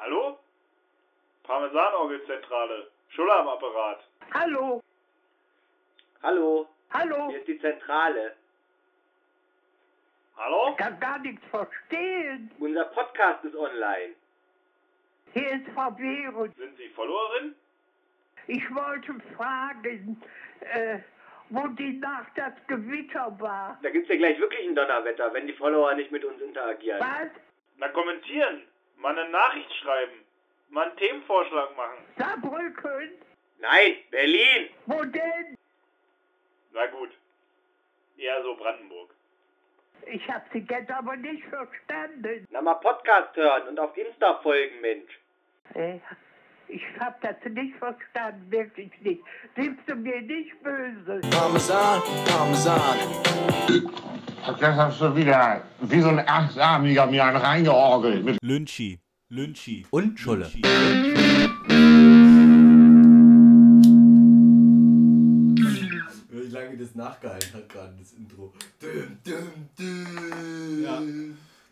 Hallo? Parmesanorgelzentrale. Schuller am Apparat. Hallo, Hallo, hallo, hier ist die Zentrale. Hallo? ich kann gar nichts verstehen. Unser Podcast ist online. Hier ist Verwirrung. Sind Sie Followerin? Ich wollte fragen, äh, wo die Nacht das Gewitter war. Da gibt's ja gleich wirklich ein Donnerwetter, wenn die Follower nicht mit uns interagieren. Was? Na kommentieren. Mal eine Nachricht schreiben. Mal einen Themenvorschlag machen. Saarbrücken? Nein, Berlin! Wo denn? Na gut. Eher so Brandenburg. Ich hab Sie jetzt aber nicht verstanden. Na mal Podcast hören und auf Insta folgen, Mensch. Äh, ich hab das nicht verstanden, wirklich nicht. Sind Sie mir nicht böse? Parmesan, Parmesan. Das hast du wieder wie so ein Achtarmiger mir einen reingeorgelt. Mit Lynchi. Lynchi. Und Schulle. Wie lange das nachgehalten hat gerade, das Intro. Düm, düm, düm. Ja.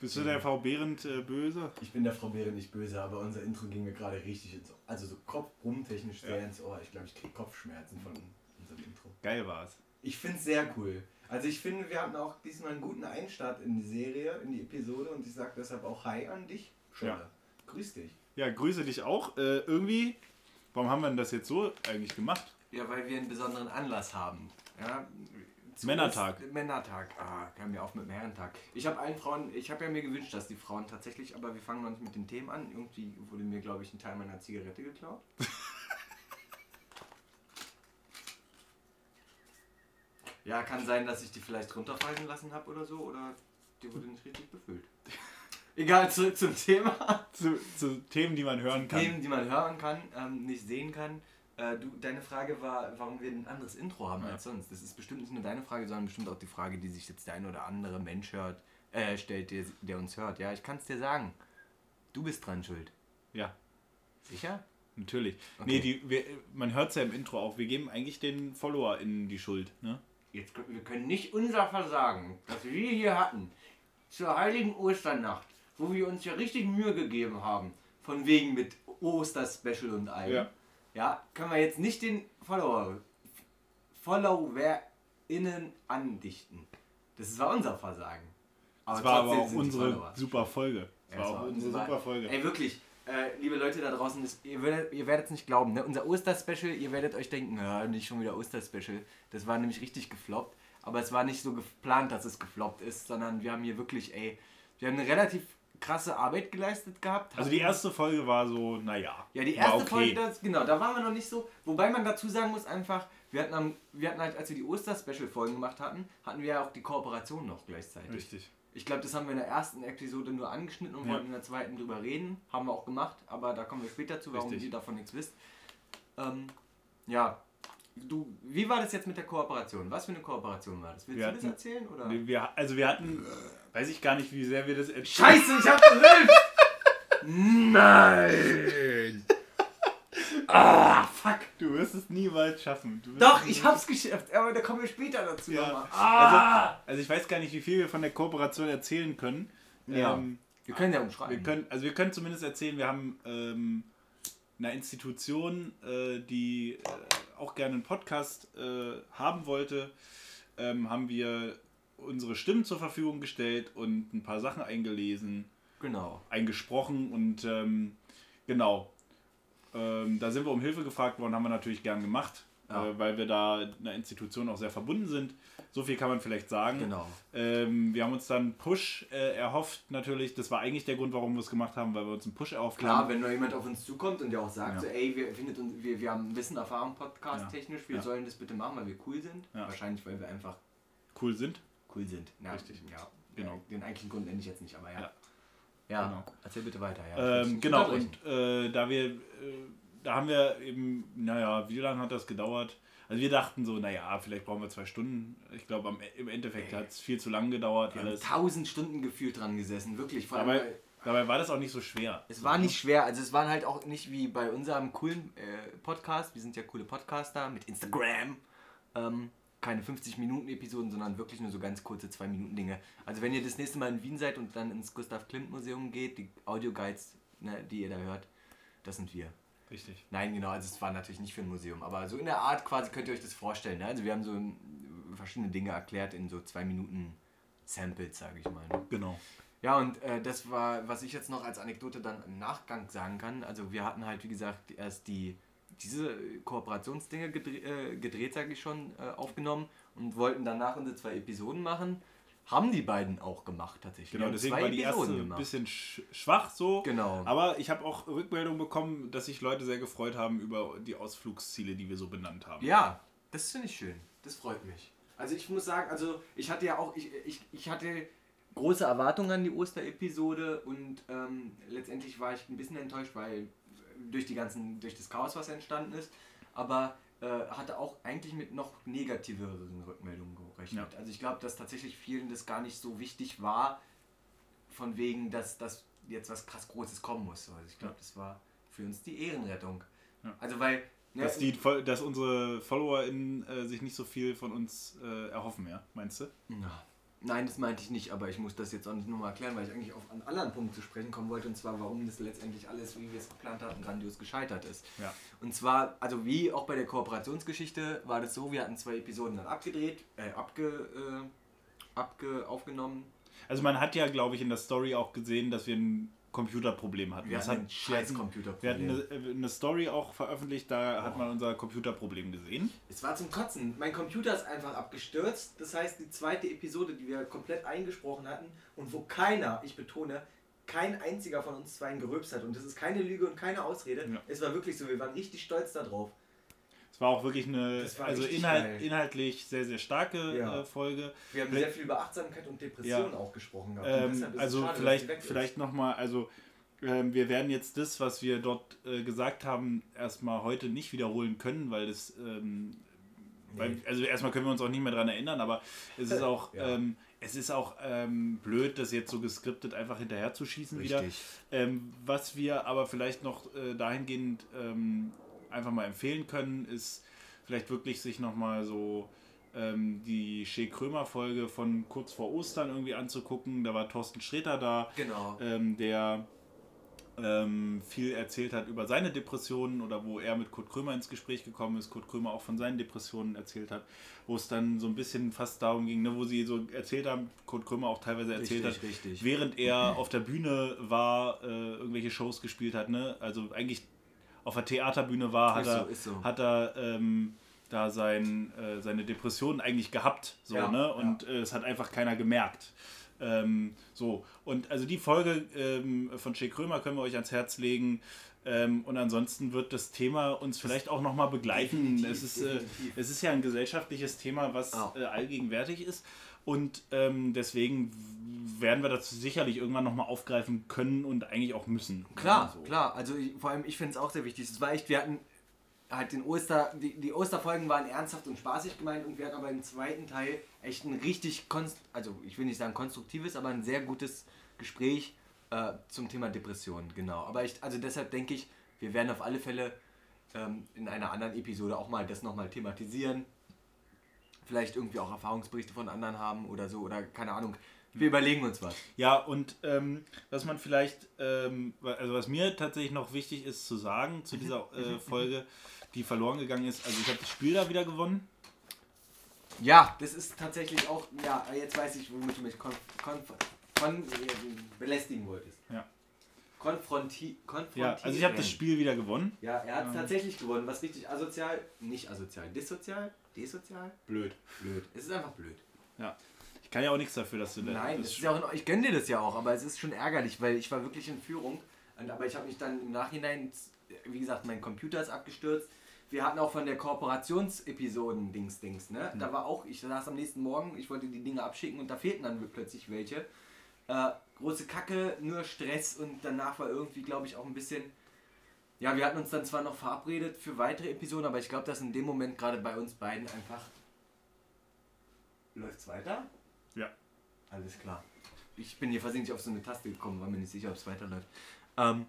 Bist du der Frau Behrendt äh, böse? Ich bin der Frau Beere nicht böse, aber unser Intro ging mir gerade richtig ins Ohr. Also so kopfrumtechnisch sehr ins Ohr. Ich glaube, ich kriege Kopfschmerzen von unserem Intro. Geil war's. Ich finde es sehr cool. Also ich finde, wir hatten auch diesmal einen guten Einstart in die Serie, in die Episode und ich sage deshalb auch Hi an dich. Schulle. Ja. Grüß dich. Ja, grüße dich auch. Äh, irgendwie, warum haben wir denn das jetzt so eigentlich gemacht? Ja, weil wir einen besonderen Anlass haben. Ja, Männertag. Männertag. Ah, hören wir auf mit dem Herrentag. Ich habe allen Frauen, ich habe ja mir gewünscht, dass die Frauen tatsächlich, aber wir fangen noch nicht mit den Themen an. Irgendwie wurde mir, glaube ich, ein Teil meiner Zigarette geklaut. ja, kann sein, dass ich die vielleicht runterfallen lassen habe oder so, oder die wurde nicht richtig befüllt. Egal, zurück zum Thema. Zu, zu Themen, die man hören kann. Themen, die man hören kann, ähm, nicht sehen kann. Äh, du, deine Frage war, warum wir ein anderes Intro haben Ja. als sonst. Das ist bestimmt nicht nur deine Frage, sondern bestimmt auch die Frage, die sich jetzt der ein oder andere Mensch hört, äh, stellt, der, der uns hört. Ja, ich kann es dir sagen. Du bist dran schuld. Ja, Sicher? natürlich. Okay. Nee, die, wir, man hört es ja im Intro auch. Wir geben eigentlich den FollowerInnen die Schuld. Ne? Jetzt, wir können nicht unser Versagen, das wir hier hatten, zur heiligen Osternacht, wo wir uns ja richtig Mühe gegeben haben, von wegen mit Oster-Special und allem. Ja. Ja, können wir jetzt nicht den Follower, FollowerInnen andichten. Das war unser Versagen. Das war aber auch unsere super Folge. Das Ja, war auch unsere super Folge. Ey, wirklich, äh, liebe Leute da draußen, das, ihr werdet es nicht glauben, ne? unser Oster-Special, ihr werdet euch denken, ja, nicht schon wieder Oster-Special. Das war nämlich richtig gefloppt. Aber es war nicht so geplant, dass es gefloppt ist, sondern wir haben hier wirklich, ey, wir haben eine relativ krasse Arbeit geleistet gehabt. Also die erste Folge war so, naja. Ja, die erste okay. Folge, das, genau, da waren wir noch nicht so. Wobei man dazu sagen muss, einfach, wir hatten, am, wir hatten halt, als wir die Oster-Special-Folgen gemacht hatten, hatten wir ja auch die Kooperation noch gleichzeitig. Richtig. Ich glaube, das haben wir in der ersten Episode nur angeschnitten und Ja. wollten in der zweiten drüber reden. Haben wir auch gemacht, aber da kommen wir später zu, warum Richtig. ihr davon nichts wisst. Ähm, ja. Du, wie war das jetzt mit der Kooperation? Was für eine Kooperation war das? Willst Wir du das hatten- erzählen? Oder? Wir, also wir hatten, weiß ich gar nicht, wie sehr wir das. Scheiße, ich hab! Nein! Ah, fuck! Du wirst es niemals schaffen. Doch, ich hab's geschafft, aber da kommen wir später dazu Ja. nochmal. Ah! Also ich weiß gar nicht, wie viel wir von der Kooperation erzählen können. Ja. Ähm, wir können ja umschreiben. wir können, also wir können zumindest erzählen, wir haben ähm, eine Institution, äh, die äh, auch gerne einen Podcast äh, haben wollte, ähm, haben wir unsere Stimmen zur Verfügung gestellt und ein paar Sachen eingelesen, genau. eingesprochen und ähm, genau. Ähm, da sind wir um Hilfe gefragt worden, haben wir natürlich gern gemacht, Ja. äh, weil wir da einer Institution auch sehr verbunden sind. So viel kann man vielleicht sagen. Genau. Ähm, wir haben uns dann Push äh, erhofft natürlich. Das war eigentlich der Grund, warum wir es gemacht haben, weil wir uns einen Push erhofft Klar, haben. wenn nur jemand auf uns zukommt und der auch sagt, Ja. so, ey, wir, findet uns, wir, wir haben Wissen, Erfahrung, Podcast Ja. technisch, wir sollen das bitte machen, weil wir cool sind. Wahrscheinlich, weil wir einfach Cool sind. cool sind. Ja, Richtig. Ja, Genau. Den eigentlichen Grund nenne ich jetzt nicht, aber ja. Ja. Genau. erzähl bitte weiter. Ja. Ähm, genau, und äh, da wir, äh, da haben wir eben, naja, wie lange hat das gedauert? Also wir dachten so, naja, vielleicht brauchen wir zwei Stunden. Ich glaube, im Endeffekt hat es viel zu lang gedauert. wir haben Alles. tausend Stunden gefühlt dran gesessen, wirklich. Vor Dabei, weil- dabei war das auch nicht so schwer. Es war nicht schwer, also es waren halt auch nicht wie bei unserem coolen äh, Podcast, wir sind ja coole Podcaster mit Instagram, ähm, keine 50-Minuten-Episoden, sondern wirklich nur so ganz kurze 2-Minuten-Dinge. Also wenn ihr das nächste Mal in Wien seid und dann ins Gustav Klimt Museum geht, die Audioguides ne, die ihr da hört, das sind wir. Richtig. Nein, genau, also es war natürlich nicht für ein Museum, aber so in der Art quasi könnt ihr euch das vorstellen. Ne? Also wir haben so verschiedene Dinge erklärt in so zwei Minuten Samples, sage ich mal. Ne? Genau. Ja, und äh, das war, was ich jetzt noch als Anekdote dann im Nachgang sagen kann. Also wir hatten halt, wie gesagt, erst die diese Kooperationsdinge gedreht, äh, gedreht sage ich schon, äh, aufgenommen und wollten danach unsere zwei Episoden machen. Haben die beiden auch gemacht tatsächlich. Genau, deswegen zwei war die erste Episoden ein gemacht. bisschen sch schwach so. Genau. Aber ich habe auch Rückmeldungen bekommen, dass sich Leute sehr gefreut haben über die Ausflugsziele, die wir so benannt haben. Ja, das finde ich schön. Das freut mich. Also ich muss sagen, also ich hatte ja auch, ich, ich, ich hatte große Erwartungen an die Osterepisode und ähm, letztendlich war ich ein bisschen enttäuscht, weil durch die ganzen, durch das Chaos, was entstanden ist, aber äh, hatte auch eigentlich mit noch negativeren Rückmeldungen gerechnet. Also ich glaube, dass tatsächlich vielen das gar nicht so wichtig war, von wegen, dass, dass jetzt was krass Großes kommen muss. Also ich glaube, das war für uns die Ehrenrettung. Ja. Also weil... ne, Dass, die, dass unsere FollowerInnen äh, sich nicht so viel von uns äh, erhoffen, ja? Meinst du? Ja. Nein, das meinte ich nicht, aber ich muss das jetzt auch nicht nochmal erklären, weil ich eigentlich auf einen anderen Punkt zu sprechen kommen wollte, und zwar, warum das letztendlich alles, wie wir es geplant hatten, grandios gescheitert ist. Ja. Und zwar, also wie auch bei der Kooperationsgeschichte, war das so, wir hatten zwei Episoden dann abgedreht, äh, abge, äh, abge, aufgenommen. Also man hat ja, glaube ich, in der Story auch gesehen, dass wir ein Computerproblem hatten. Wir Das hatten ein hat, scheiß wir hatten Computerproblem. eine, eine Story auch veröffentlicht, da hat man unser Computerproblem gesehen. Es war zum Kotzen. Mein Computer ist einfach abgestürzt. Das heißt, die zweite Episode, die wir komplett eingesprochen hatten und wo keiner, ich betone, kein einziger von uns zwei gerülpst hat. Und das ist keine Lüge und keine Ausrede. Ja. Es war wirklich so. Wir waren richtig stolz darauf. Es war auch wirklich eine, also inhalt, inhaltlich sehr, sehr starke Ja. äh, Folge. Wir haben sehr viel über Achtsamkeit und Depression Ja. auch gesprochen. gehabt. Ähm, also schade, vielleicht, vielleicht nochmal, also ähm, wir werden jetzt das, was wir dort äh, gesagt haben, erstmal heute nicht wiederholen können, weil das, ähm, weil, also erstmal können wir uns auch nicht mehr daran erinnern, aber es ist auch, Ja. ähm, es ist auch ähm, blöd, das jetzt so geskriptet einfach hinterher zu schießen wieder. Ähm, was wir aber vielleicht noch äh, dahingehend ähm, einfach mal empfehlen können, ist vielleicht wirklich sich nochmal so ähm, die Shea Krömer Folge von kurz vor Ostern irgendwie anzugucken. Da war Thorsten Sträter da, Genau. ähm, der ähm, viel erzählt hat über seine Depressionen oder wo er mit Kurt Krömer ins Gespräch gekommen ist, Kurt Krömer auch von seinen Depressionen erzählt hat, wo es dann so ein bisschen fast darum ging, ne, wo sie so erzählt haben, Kurt Krömer auch teilweise erzählt Richtig, hat, richtig. während er auf der Bühne war, äh, irgendwelche Shows gespielt hat, ne? Also eigentlich auf der Theaterbühne war, hat Ist so, er, ist so. hat er ähm, da sein, äh, seine Depressionen eigentlich gehabt, so, Ja, ne? Und äh, es hat einfach keiner gemerkt. Ähm, so, und also die Folge ähm, von Shea Krömer können wir euch ans Herz legen. Ähm, und ansonsten wird das Thema uns vielleicht auch nochmal begleiten. Definitiv, Es ist, äh, es ist ja ein gesellschaftliches Thema, was Ah. äh, allgegenwärtig ist. Und ähm, deswegen werden wir das sicherlich irgendwann nochmal aufgreifen können und eigentlich auch müssen. Klar, So. klar. Also ich, vor allem ich finde es auch sehr wichtig. Es war echt, wir hatten halt den Oster, die, die Osterfolgen waren ernsthaft und spaßig gemeint und wir hatten aber im zweiten Teil echt ein richtig, konst, also ich will nicht sagen konstruktives, aber ein sehr gutes Gespräch äh, zum Thema Depression, genau. Aber ich, also deshalb denke ich, wir werden auf alle Fälle ähm, in einer anderen Episode auch mal das nochmal thematisieren. Vielleicht irgendwie auch Erfahrungsberichte von anderen haben oder so oder keine Ahnung. Wir überlegen uns was. Ja, und ähm, was man vielleicht, ähm, also was mir tatsächlich noch wichtig ist zu sagen zu dieser äh, Folge, die verloren gegangen ist, also ich habe das Spiel da wieder gewonnen. Ja, das ist tatsächlich auch, ja, jetzt weiß ich, womit du mich konf kon äh, belästigen wolltest. Ja. Konfronti konfrontieren. Ja, also ich habe das Spiel wieder gewonnen. Ja, er hat Ähm. tatsächlich gewonnen, was richtig asozial, nicht asozial, dissozial, desozial, Blöd. blöd. Es ist einfach blöd. Ja. Ich kann ja auch nichts dafür, dass du da- Nein, das ist ja auch in, ich gönne dir das ja auch, aber es ist schon ärgerlich, weil ich war wirklich in Führung. Und, aber ich habe mich dann im Nachhinein, wie gesagt, mein Computer ist abgestürzt. Wir hatten auch von der Kooperationsepisoden Dings Dings, ne? Da war auch, ich saß am nächsten Morgen, ich wollte die Dinge abschicken und da fehlten dann plötzlich welche. Äh, große Kacke, nur Stress und danach war irgendwie, glaube ich, auch ein bisschen. Ja, wir hatten uns dann zwar noch verabredet für weitere Episoden, aber ich glaube, dass in dem Moment gerade bei uns beiden einfach. Läuft's weiter? Ja. Alles klar. Ich bin hier versehentlich auf so eine Taste gekommen, war mir nicht sicher, ob es weiterläuft. Ähm,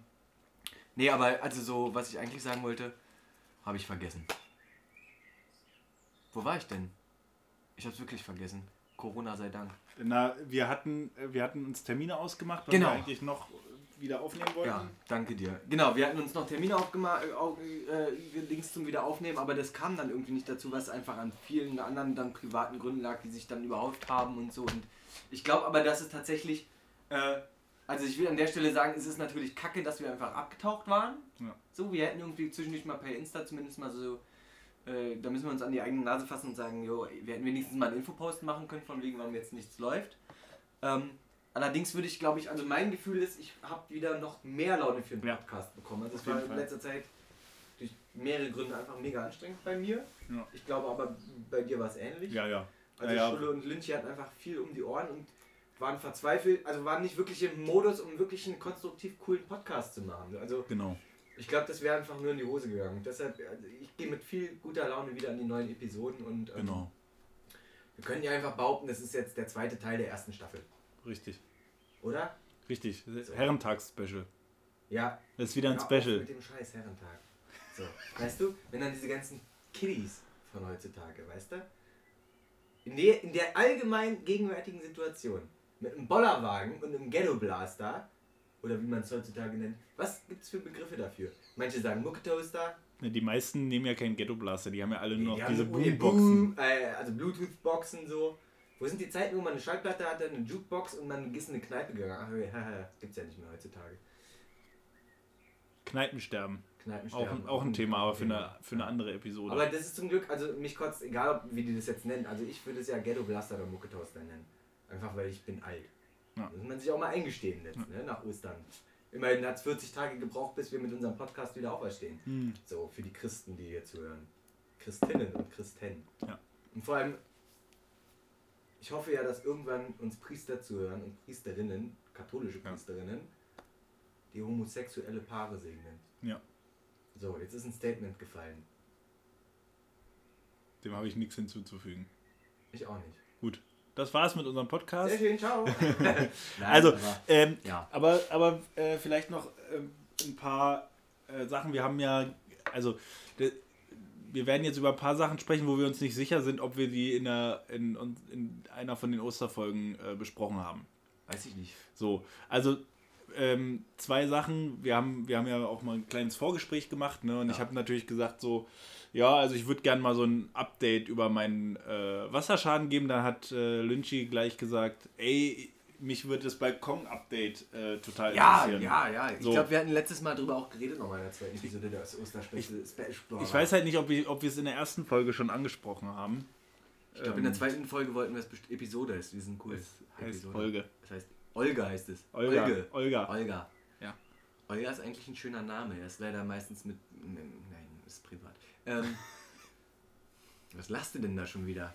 nee, aber also so, was ich eigentlich sagen wollte, habe ich vergessen. Wo war ich denn? Ich habe es wirklich vergessen. Corona sei Dank. Na, wir hatten, wir hatten uns Termine ausgemacht, weil Genau. wir eigentlich noch wieder aufnehmen wollten. Ja, danke dir. Genau, wir hatten uns noch Termine aufgemacht, äh, au- äh, Links zum Wiederaufnehmen, aber das kam dann irgendwie nicht dazu, was einfach an vielen anderen dann privaten Gründen lag, die sich dann überhaupt haben und so. Und ich glaube aber, dass es tatsächlich, äh, also ich will an der Stelle sagen, es ist natürlich kacke, dass wir einfach abgetaucht waren. Ja. So, wir hätten irgendwie zwischendurch mal per Insta zumindest mal so, äh, da müssen wir uns an die eigene Nase fassen und sagen, jo, wir hätten wenigstens mal einen Infopost machen können, von wegen, warum jetzt nichts läuft. Ähm, allerdings würde ich, glaube ich, also mein Gefühl ist, ich habe wieder noch mehr Laune für den. Podcast bekommen. Also es war in letzter Zeit durch mehrere Gründe einfach mega anstrengend bei mir. Ja. Ich glaube aber, bei dir war es ähnlich. Ja, ja. Also ja, ja. Schule und Lynch hatten einfach viel um die Ohren und waren verzweifelt, also waren nicht wirklich im Modus, um wirklich einen konstruktiv coolen Podcast zu machen. Also Genau. Ich glaube, das wäre einfach nur in die Hose gegangen. Deshalb, also ich gehe mit viel guter Laune wieder an die neuen Episoden und ähm, Genau. wir können ja einfach behaupten, das ist jetzt der zweite Teil der ersten Staffel, Richtig. oder? Richtig. Herrentags-Special. Ja. Das ist wieder ein hör auf Special. Mit dem scheiß Herrentag. So, weißt du, wenn dann diese ganzen Kiddies von heutzutage, weißt du? In der, in der allgemein gegenwärtigen Situation, mit einem Bollerwagen und einem Ghetto-Blaster, oder wie man es heutzutage nennt, was gibt es für Begriffe dafür? Manche sagen Mucketoaster, Ne, Die meisten nehmen ja keinen Ghetto Blaster, die haben ja alle nur die noch diese Boomboxen. Boom, äh, also Bluetooth-Boxen so. Wo sind die Zeiten, wo man eine Schallplatte hatte, eine Jukebox und man ist in eine Kneipe gegangen? Ach, ja, gibt's ja nicht mehr heutzutage. Kneipensterben. Kneipen Auch, ein- auch ein Thema, aber für eine, für eine andere Episode. Aber das ist zum Glück, also mich kotzt, egal wie die das jetzt nennen, also ich würde es ja Ghetto Blaster oder Mucketoaster nennen. Einfach weil ich bin alt. Ja. Muss man sich auch mal eingestehen jetzt, ne, nach Ostern. Immerhin hat es 40 Tage gebraucht, bis wir mit unserem Podcast wieder auferstehen. Hm. So, für die Christen, die hier zuhören. Christinnen und Christen. Ja. Und vor allem, ich hoffe ja, dass irgendwann uns Priester zuhören und Priesterinnen, katholische Ja. Priesterinnen, die homosexuelle Paare segnen. Ja. So, jetzt ist ein Statement gefallen. Dem habe ich nichts hinzuzufügen. Ich auch nicht. Gut. Das war's mit unserem Podcast. Sehr schön, ciao. Nein, Also, aber- ähm, ja. aber, aber äh, vielleicht noch ähm, ein paar äh, Sachen. Wir haben ja, also de, wir werden jetzt über ein paar Sachen sprechen, wo wir uns nicht sicher sind, ob wir die in, der, in, in einer von den Osterfolgen äh, besprochen haben. Weiß ich nicht. So, also ähm, zwei Sachen. Wir haben, wir haben ja auch mal ein kleines Vorgespräch gemacht, ne? Und ich Ja. habe natürlich gesagt so, ja, also ich würde gerne mal so ein Update über meinen äh, Wasserschaden geben. Da hat äh, Lynchy gleich gesagt, ey, mich würde das Balkon-Update äh, total Ja, interessieren. ja, ja. Ich So. glaube, wir hatten letztes Mal drüber auch geredet, nochmal in der zweiten Episode des Osterspecial. Special Ich weiß halt nicht, ob wir ob wir es in der ersten Folge schon angesprochen haben. Ich glaube, in der zweiten Folge wollten wir es Episode ist. Die sind cool. Es heißt Episode. Folge. Das heißt, Olga heißt es. Olga. Olge. Olga. Olga. Ja. Olga ist eigentlich ein schöner Name. Er ist leider meistens mit. Nein, ist privat. Ähm, was lachst du denn da schon wieder?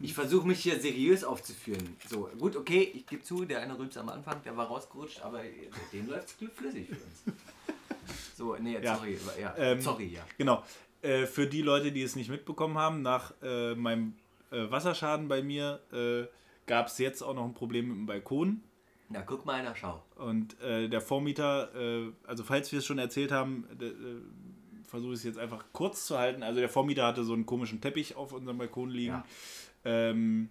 Ich versuche mich hier seriös aufzuführen. So, gut, okay, ich gebe zu, der eine Rülps am Anfang, der war rausgerutscht, aber seitdem läuft es flüssig für uns. So, nee, Ja. sorry. Ja, Ähm, sorry, ja. Genau. Äh, für die Leute, die es nicht mitbekommen haben, nach äh, meinem äh, Wasserschaden bei mir äh, gab es jetzt auch noch ein Problem mit dem Balkon. Na, guck mal einer, schau. Und äh, der Vormieter, äh, also falls wir es schon erzählt haben, äh, versuche ich es jetzt einfach kurz zu halten. Also der Vormieter hatte so einen komischen Teppich auf unserem Balkon liegen. Ja. Ähm,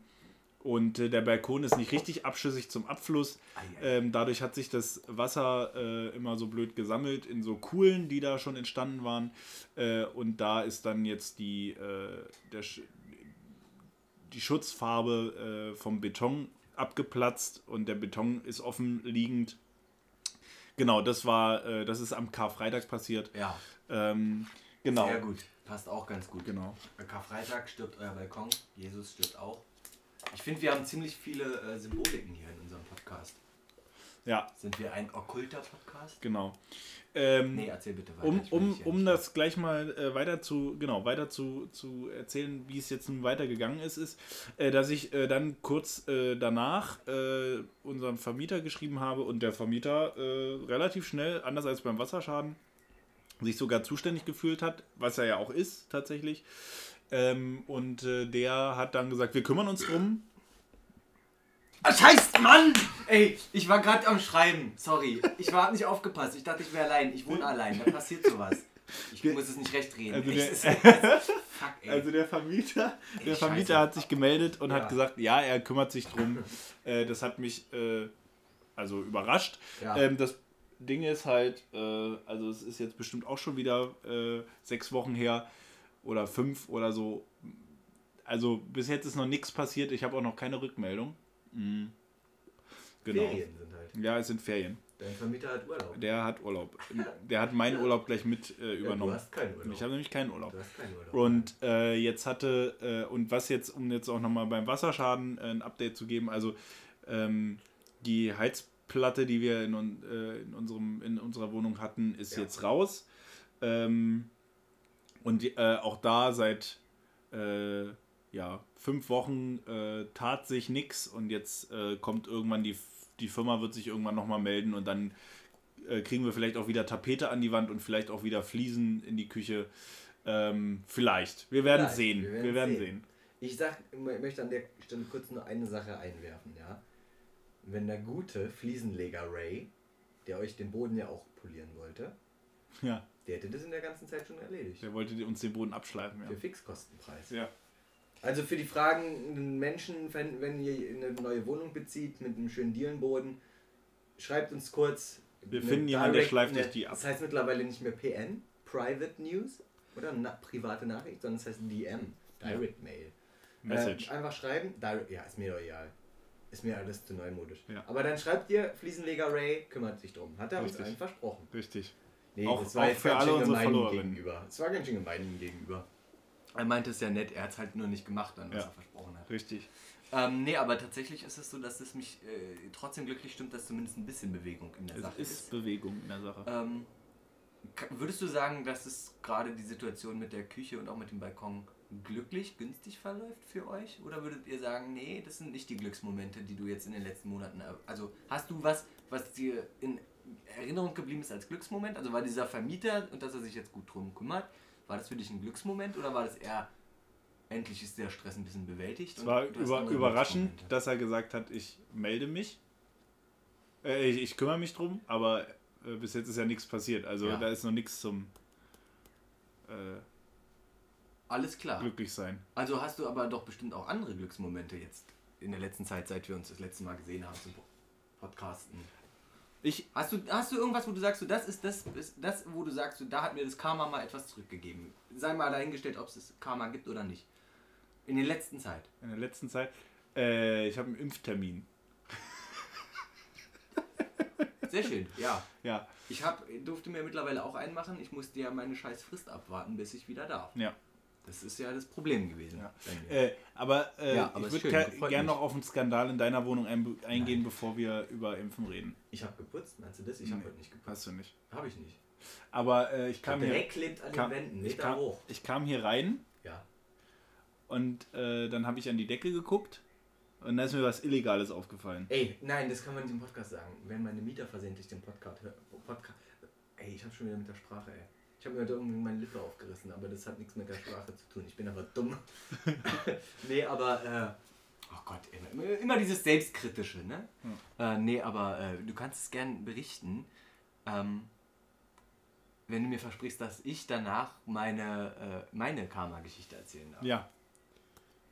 und äh, der Balkon ist nicht richtig abschüssig zum Abfluss. Ähm, dadurch hat sich das Wasser äh, immer so blöd gesammelt in so Kuhlen, die da schon entstanden waren. Äh, und da ist dann jetzt die, äh, der, die Schutzfarbe äh, vom Beton abgeplatzt und der Beton ist offen liegend. Genau, das war, äh, das ist am Karfreitag passiert. Ja, Ähm, genau. sehr gut. Passt auch ganz gut. Genau. Karfreitag stirbt euer Balkon, Jesus stirbt auch. Ich finde, wir haben ziemlich viele äh, Symboliken hier in unserem Podcast. Ja, Sind wir ein okkulter Podcast? genau. Ähm, Nee, erzähl bitte weiter. um, um, um das gleich mal äh, weiter zu genau weiter zu, zu erzählen, wie es jetzt nun weitergegangen ist, ist, äh, dass ich äh, dann kurz äh, danach äh, unserem Vermieter geschrieben habe und der Vermieter äh, relativ schnell, anders als beim Wasserschaden, sich sogar zuständig gefühlt hat, was er ja auch ist tatsächlich. Ähm, und äh, der hat dann gesagt, wir kümmern uns drum. Ah, scheiß Mann! Ey, ich war gerade am Schreiben. Sorry. Ich war nicht aufgepasst. Ich dachte, ich wäre allein. Ich wohne allein. Da passiert sowas. Ich muss es nicht recht drehen. Also der- Fuck, ey. Also der Vermieter, der Ey, Vermieter scheiße. hat sich gemeldet und Ja. hat gesagt, ja, er kümmert sich drum. äh, das hat mich äh, also überrascht. Ja. Ähm, das Ding ist halt, äh, also es ist jetzt bestimmt auch schon wieder äh, sechs Wochen her oder fünf oder so. Also bis jetzt ist noch nichts passiert. Ich habe auch noch keine Rückmeldung. Mhm. Genau. Ferien sind halt. Ja, es sind Ferien. Dein Vermieter hat Urlaub. Der hat Urlaub. Der hat meinen Urlaub gleich mit äh, Ja, übernommen. du hast keinen Urlaub. Ich habe nämlich keinen Urlaub. du hast keinen Urlaub. Und äh, jetzt hatte, äh, und was jetzt, um jetzt auch nochmal beim Wasserschaden äh, ein Update zu geben, also ähm, die Heizplatte, die wir in, äh, in, unserem, in unserer Wohnung hatten, ist Ja. jetzt raus. Ähm, und äh, auch da seit äh, ja, fünf Wochen äh, tat sich nichts und jetzt äh, kommt irgendwann die, die Firma wird sich irgendwann nochmal melden und dann äh, kriegen wir vielleicht auch wieder Tapete an die Wand und vielleicht auch wieder Fliesen in die Küche. Ähm, vielleicht. Wir werden Vielleicht. sehen. Wir Wir werden werden, sehen. sehen. Ich sag, ich möchte an der Stelle kurz nur eine Sache einwerfen, ja. Wenn der gute Fliesenleger Ray, der euch den Boden ja auch polieren wollte, Ja, der hätte das in der ganzen Zeit schon erledigt. der wollte uns den Boden abschleifen. Für Ja. Fixkostenpreis. ja. Also für die fragenden Menschen, wenn, wenn ihr eine neue Wohnung bezieht mit einem schönen Dielenboden, schreibt uns kurz. Wir finden jemanden, der schleift eine- euch die ab. Das heißt mittlerweile nicht mehr PN, Private News oder na, private Nachricht, sondern es heißt DM, Direct Mail. Message. Äh, einfach schreiben. Direct, ja, ist mir egal. Ist mir alles zu neumodisch. Ja. Aber dann schreibt ihr, Fliesenleger Ray kümmert sich drum. Hat er uns Richtig. allen versprochen. Richtig. Nee, Auch- das war auch jetzt für alle unsere Followerinnen. gegenüber. Es war ganz schön gemein ihm gegenüber. Er meinte es ja nett, er hat es halt nur nicht gemacht, dann, was Ja. er versprochen hat. Richtig. Ähm, nee, aber tatsächlich ist es so, dass es mich äh, trotzdem glücklich stimmt, dass zumindest ein bisschen Bewegung in der Es Sache ist ist. Bewegung in der Sache. Ähm, würdest du sagen, dass es gerade die Situation mit der Küche und auch mit dem Balkon glücklich, günstig verläuft für euch? Oder würdet ihr sagen, nee, das sind nicht die Glücksmomente, die du jetzt in den letzten Monaten. Also hast du was, was dir in Erinnerung geblieben ist als Glücksmoment? Also war dieser Vermieter und dass er sich jetzt gut drum kümmert, war das für dich ein Glücksmoment oder war das eher endlich ist der Stress ein bisschen bewältigt? Es war über, überraschend, dass er gesagt hat, ich melde mich. Äh, ich, ich kümmere mich drum, aber äh, bis jetzt ist ja nichts passiert. Also Ja. da ist noch nichts zum äh, Alles klar. glücklich sein. Also hast du aber doch bestimmt auch andere Glücksmomente jetzt in der letzten Zeit, seit wir uns das letzte Mal gesehen haben zum Po- Podcasten. Ich, Hast du, hast du irgendwas, wo du sagst, so, das ist das, ist das, wo du sagst, so, da hat mir das Karma mal etwas zurückgegeben? Sei mal dahingestellt, ob es das Karma gibt oder nicht. In der letzten Zeit. in der letzten Zeit, äh, ich habe einen Impftermin. Sehr schön, ja. Ja, Ich hab, durfte mir mittlerweile auch einen machen. Ich musste ja meine scheiß Frist abwarten, bis ich wieder darf. ja. Das ist ja das Problem gewesen. Ja. Äh, aber äh, Ja, aber ich würde gerne noch auf einen Skandal in deiner Wohnung ein, eingehen, bevor wir über Impfen reden. Ich habe geputzt, meinst du das? Ich habe Nee. heute nicht geputzt. Hast du nicht. Habe ich nicht. Aber äh, ich Der kam hier, Dreck klebt an kam, den Wänden, ich, Meter kam, hoch. ich kam hier rein Ja. und äh, dann habe ich an die Decke geguckt und da ist mir was Illegales aufgefallen. Ey, nein, das kann man nicht im Podcast sagen. Wenn meine Mieter versehentlich den Podcast hören. Podcast, ey, ich habe schon wieder mit der Sprache, ey. Ich habe mir heute irgendwie meine Lippe aufgerissen, aber das hat nichts mit der Sprache zu tun. Ich bin aber dumm. nee, aber äh, Oh Gott, immer, immer dieses Selbstkritische, ne? Äh, nee, aber äh, du kannst es gern berichten, ähm, wenn du mir versprichst, dass ich danach meine, äh, meine Karma-Geschichte erzählen darf. Ja,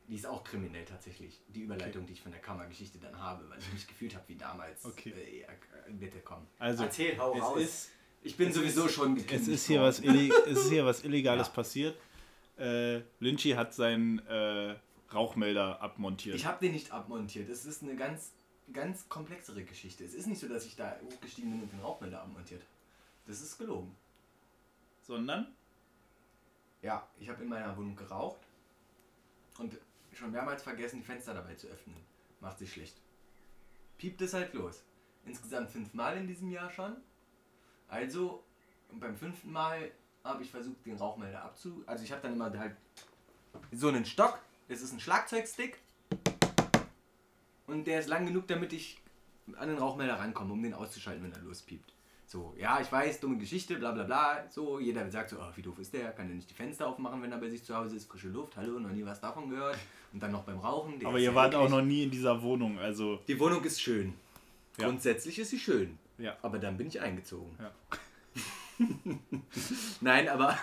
Die ist auch kriminell tatsächlich, die Überleitung, die ich von der Karma-Geschichte dann habe, weil ich mich gefühlt habe wie damals. Okay. Äh, bitte komm. also erzähl, hau es raus. ist, Ich bin sowieso schon es ist hier was, Illeg es ist hier was Illegales Ja. passiert. Äh, Lynchy hat seinen äh, Rauchmelder abmontiert. Ich habe den nicht abmontiert. Es ist eine ganz, ganz komplexere Geschichte. Es ist nicht so, dass ich da hochgestiegen bin und den Rauchmelder abmontiert. Das ist gelogen. Sondern? Ja, ich habe in meiner Wohnung geraucht und schon mehrmals vergessen, die Fenster dabei zu öffnen. Macht sich schlecht. Piept es halt los. Insgesamt fünfmal in diesem Jahr schon. Also beim fünften Mal habe ich versucht, den Rauchmelder abzu... Also ich habe dann immer halt so einen Stock. Es ist ein Schlagzeugstick. Und der ist lang genug, damit ich an den Rauchmelder rankomme, um den auszuschalten, wenn er lospiept. So, ja, ich weiß, dumme Geschichte, bla bla bla. So, jeder sagt so, oh, wie doof ist der? Kann der nicht die Fenster aufmachen, wenn er bei sich zu Hause ist? Frische Luft, hallo, noch nie was davon gehört. Und dann noch beim Rauchen. Aber ihr wart auch noch nie in dieser Wohnung, also Die Wohnung ist schön. Ja. Grundsätzlich ist sie schön. Ja. Aber dann bin ich eingezogen. Ja. Nein, aber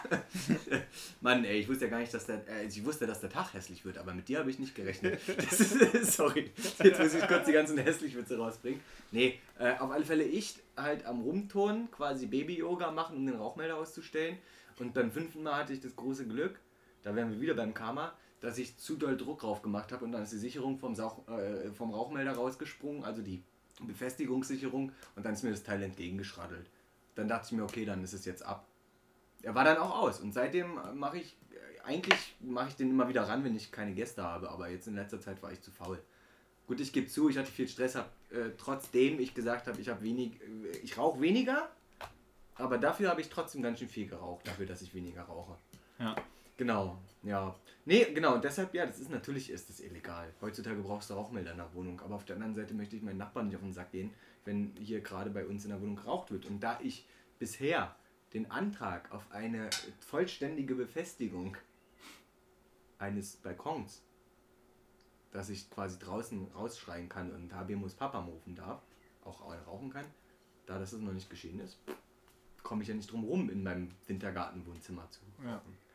Mann, ey, ich wusste ja gar nicht, dass der, äh, ich wusste, dass der Tag hässlich wird, aber mit dir habe ich nicht gerechnet. Ist, sorry, jetzt muss ich kurz die ganzen Hässlichwitze rausbringen. Nee, äh, auf alle Fälle ich halt am Rumturnen, quasi Baby-Yoga machen, um den Rauchmelder auszustellen. Und beim fünften Mal hatte ich das große Glück, da wären wir wieder beim Karma, dass ich zu doll Druck drauf gemacht habe und dann ist die Sicherung vom, Sauch, äh, vom Rauchmelder rausgesprungen, also die Befestigungssicherung, und dann ist mir das Teil entgegengeschraddelt. Dann dachte ich mir, okay, dann ist es jetzt ab. Er war dann auch aus und seitdem mache ich, eigentlich mache ich den immer wieder ran, wenn ich keine Gäste habe, aber jetzt in letzter Zeit war ich zu faul. Gut, ich gebe zu, ich hatte viel Stress, hab, äh, trotzdem ich gesagt habe, ich habe wenig, äh, ich rauche weniger, aber dafür habe ich trotzdem ganz schön viel geraucht, dafür, dass ich weniger rauche. Ja. Genau, ja. Nee, genau, und deshalb, ja, das ist natürlich ist das illegal. Heutzutage brauchst du Rauchmelder in der Wohnung, aber auf der anderen Seite möchte ich meinen Nachbarn nicht auf den Sack gehen, wenn hier gerade bei uns in der Wohnung geraucht wird. Und da ich bisher den Antrag auf eine vollständige Befestigung eines Balkons, dass ich quasi draußen rausschreien kann und Habemus Papa rufen darf, auch rauchen kann, da das noch nicht geschehen ist, komme ich ja nicht drum rum, in meinem Wintergartenwohnzimmer zu Ja. rauchen. Ja,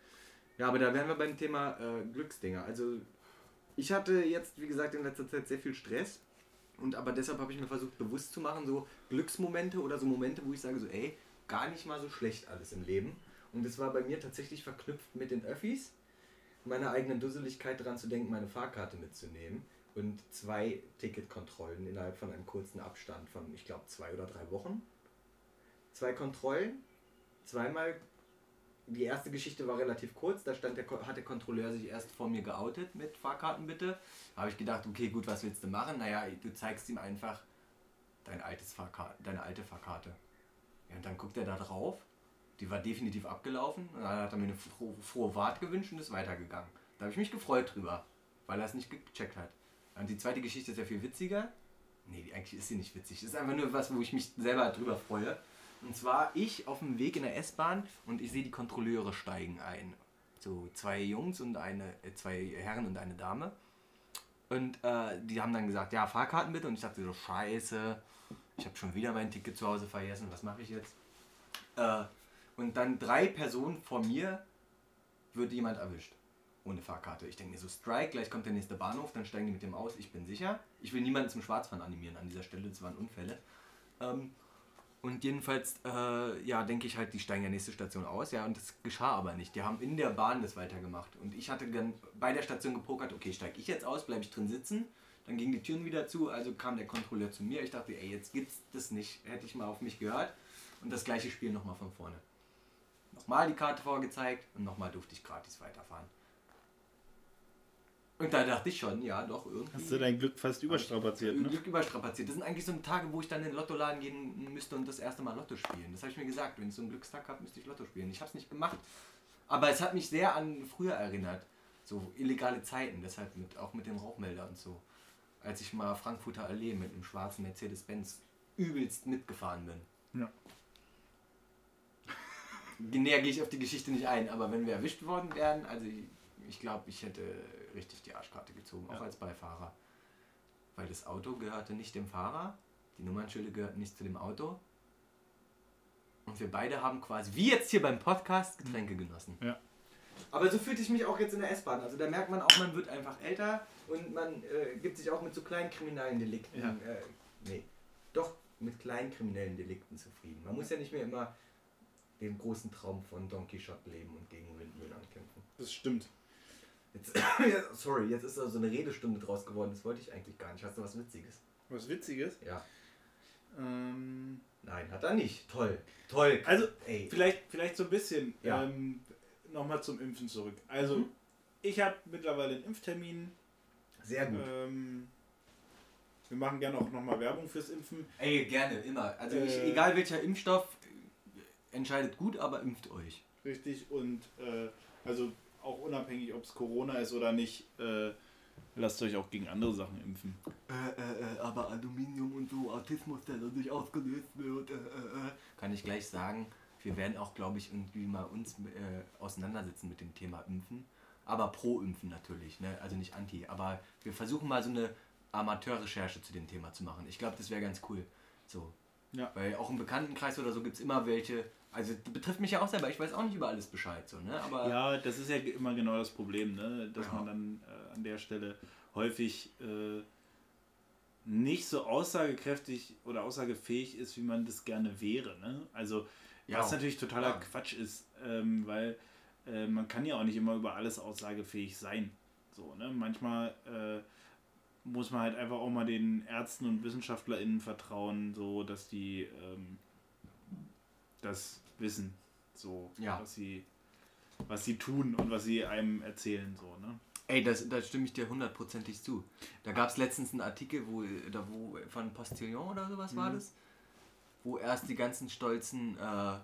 aber da wären wir beim Thema äh, Glücksdinger. Also ich hatte jetzt, wie gesagt, in letzter Zeit sehr viel Stress. Und aber deshalb habe ich mir versucht, bewusst zu machen, so Glücksmomente oder so Momente, wo ich sage, so, ey, gar nicht mal so schlecht alles im Leben. Und es war bei mir tatsächlich verknüpft mit den Öffis, meiner eigenen Dusseligkeit daran zu denken, meine Fahrkarte mitzunehmen. Und zwei Ticketkontrollen innerhalb von einem kurzen Abstand von, ich glaube, zwei oder drei Wochen. Zwei Kontrollen, zweimal die erste Geschichte war relativ kurz, da stand der, hat der Kontrolleur sich erst vor mir geoutet mit Fahrkarten bitte. Da habe ich gedacht, okay, gut, was willst du machen? Naja, du zeigst ihm einfach dein altes deine alte Fahrkarte. Ja, und dann guckt er da drauf, die war definitiv abgelaufen, und dann hat er mir eine frohe, frohe Fahrt gewünscht und ist weitergegangen. Da habe ich mich gefreut drüber, weil er es nicht gecheckt hat. Und die zweite Geschichte ist ja viel witziger. Nee, eigentlich ist sie nicht witzig. Das ist einfach nur was, wo ich mich selber drüber freue. Und zwar ich auf dem Weg in der S-Bahn und ich sehe die Kontrolleure steigen ein. So zwei Jungs und eine, äh, zwei Herren und eine Dame. Und äh, die haben dann gesagt, ja, Fahrkarten bitte. Und ich dachte so, scheiße, ich habe schon wieder mein Ticket zu Hause vergessen, was mache ich jetzt? Äh, und dann drei Personen vor mir wird jemand erwischt. Ohne Fahrkarte. Ich denke mir so, Strike, gleich kommt der nächste Bahnhof, dann steigen die mit dem aus, ich bin sicher. Ich will niemanden zum Schwarzfahren animieren an dieser Stelle, das waren Unfälle. Ähm, und jedenfalls, äh, ja, denke ich halt, die steigen ja nächste Station aus, ja, und das geschah aber nicht. Die haben in der Bahn das weitergemacht. Und ich hatte dann bei der Station gepokert, okay, steige ich jetzt aus, bleibe ich drin sitzen. Dann gingen die Türen wieder zu, also kam der Kontrolleur zu mir. Ich dachte, ey, jetzt gibt's das nicht. Hätte ich mal auf mich gehört. Und das gleiche Spiel nochmal von vorne. Nochmal die Karte vorgezeigt und nochmal durfte ich gratis weiterfahren. Und da dachte ich schon, ja, doch, irgendwie. Hast du dein Glück fast überstrapaziert, ne? Glück überstrapaziert. Das sind eigentlich so Tage, wo ich dann in den Lottoladen gehen müsste und das erste Mal Lotto spielen. Das habe ich mir gesagt. Wenn ich so einen Glückstag habe, müsste ich Lotto spielen. Ich habe es nicht gemacht. Aber es hat mich sehr an früher erinnert. So illegale Zeiten, deshalb mit, auch mit dem Rauchmelder und so. Als ich mal Frankfurter Allee mit einem schwarzen Mercedes-Benz übelst mitgefahren bin. Ja. Näher gehe ich auf die Geschichte nicht ein, aber wenn wir erwischt worden wären, also ich, ich glaube, ich hätte richtig die Arschkarte gezogen, auch Ja. als Beifahrer. Weil das Auto gehörte nicht dem Fahrer, die Nummernschilder gehörten nicht zu dem Auto. Und wir beide haben quasi, wie jetzt hier beim Podcast, Getränke genossen. Ja. Aber so fühlte ich mich auch jetzt in der S-Bahn. Also da merkt man auch, man wird einfach älter und man äh, gibt sich auch mit so kleinen kriminellen Delikten, Ja. äh, nee, doch mit kleinen kriminellen Delikten zufrieden. Man muss ja nicht mehr immer den großen Traum von Don Quixote leben und gegen Windmühlen ankämpfen. Das stimmt. Jetzt, sorry, jetzt ist da so eine Redestunde draus geworden. Das wollte ich eigentlich gar nicht. Hast du was Witziges? Was Witziges. Ja. Ähm, Nein, hat er nicht. Toll. Toll. also, Ey. vielleicht, vielleicht so ein bisschen Ja. ähm, nochmal zum Impfen zurück. Also, Mhm. ich habe mittlerweile einen Impftermin. Sehr gut. Ähm, wir machen gerne auch nochmal Werbung fürs Impfen. Ey, gerne, immer. Also ich, Äh. egal welcher Impfstoff, entscheidet gut, aber impft euch. Richtig. Und äh, also auch unabhängig, ob es Corona ist oder nicht, äh, lasst euch auch gegen andere Sachen impfen. Äh, äh, aber Aluminium und so, Autismus, der dadurch ausgelöst wird, äh, äh, äh. Kann ich gleich sagen, wir werden auch, glaube ich, irgendwie mal uns äh, auseinandersetzen mit dem Thema Impfen. Aber pro Impfen natürlich, ne? also nicht anti. Aber wir versuchen mal so eine Amateurrecherche zu dem Thema zu machen. Ich glaube, das wäre ganz cool. So. Ja. Weil auch im Bekanntenkreis oder so gibt es immer welche, Also das betrifft mich ja auch selber, ich weiß auch nicht über alles Bescheid, so, ne? Aber Ja, das ist ja immer genau das Problem, ne? dass Ja. man dann äh, an der Stelle häufig äh, nicht so aussagekräftig oder aussagefähig ist, wie man das gerne wäre. Ne? Also, Ja, was natürlich totaler ja. Quatsch ist, ähm, weil äh, man kann ja auch nicht immer über alles aussagefähig sein. So, ne? Manchmal äh, muss man halt einfach auch mal den Ärzten und WissenschaftlerInnen vertrauen, so dass die ähm, das wissen, so Ja. was sie was sie tun und was sie einem erzählen, so, ne? Ey, das, da stimme ich dir hundertprozentig zu. Da gab es letztens einen Artikel, wo, da wo von Postillon oder sowas war das, wo erst die ganzen stolzen äh,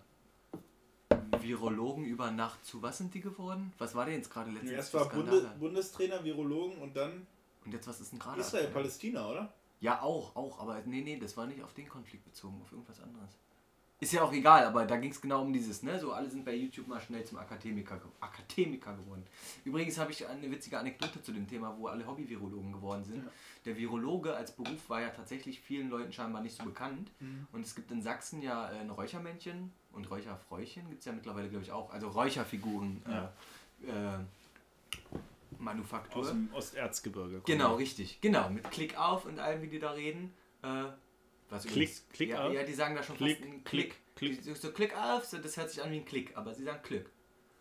Virologen über Nacht zu was sind die geworden? Was war denn jetzt gerade letztens? Erst für war? Bunde, Bundestrainer, Virologen und dann Und jetzt was ist denn gerade? Israel? Palästina, oder? Ja, auch, auch, aber nee, nee, das war nicht auf den Konflikt bezogen, auf irgendwas anderes. Ist ja auch egal, aber da ging es genau um dieses, ne? So, alle sind bei YouTube mal schnell zum Akademiker, Akademiker geworden. Übrigens habe ich eine witzige Anekdote zu dem Thema, wo alle Hobby-Virologen geworden sind. Der Virologe als Beruf war ja tatsächlich vielen Leuten scheinbar nicht so bekannt. Und es gibt in Sachsen ja äh, ein Räuchermännchen und Räucherfräuchen, gibt es ja mittlerweile, glaube ich, auch. Also Räucherfiguren, Ja. äh, äh, Manufaktur. Aus dem Osterzgebirge. Genau, richtig. Genau, mit Klick auf und allem, wie die da reden. Äh, was Klick- übrigens- Klick ja, auf? Ja, die sagen da schon Klick, fast einen Klick, Klick. Die, so Klick auf, so, das hört sich an wie ein Klick, aber sie sagen Klick.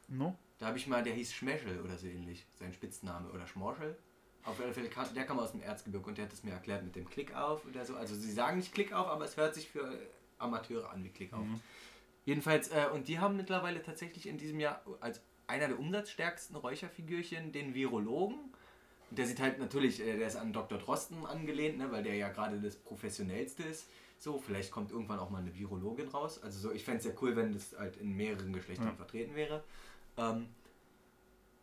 No? Da habe ich mal, der hieß Schmeschel oder so ähnlich, sein Spitzname oder Schmorschel. Auf jeden Fall, der kam aus dem Erzgebirge und der hat es mir erklärt mit dem Klick auf oder so. Also sie sagen nicht Klick auf, aber es hört sich für Amateure an wie Klick auf. Jedenfalls, äh, und die haben mittlerweile tatsächlich in diesem Jahr als einer der umsatzstärksten Räucherfigürchen den Virologen. Und der sieht halt natürlich, äh, der ist an Dr. Drosten angelehnt, ne, weil der ja gerade das professionellste ist. So, vielleicht kommt irgendwann auch mal eine Virologin raus. Also so, ich fände es ja cool, wenn das halt in mehreren Geschlechtern Ja. vertreten wäre. Ähm,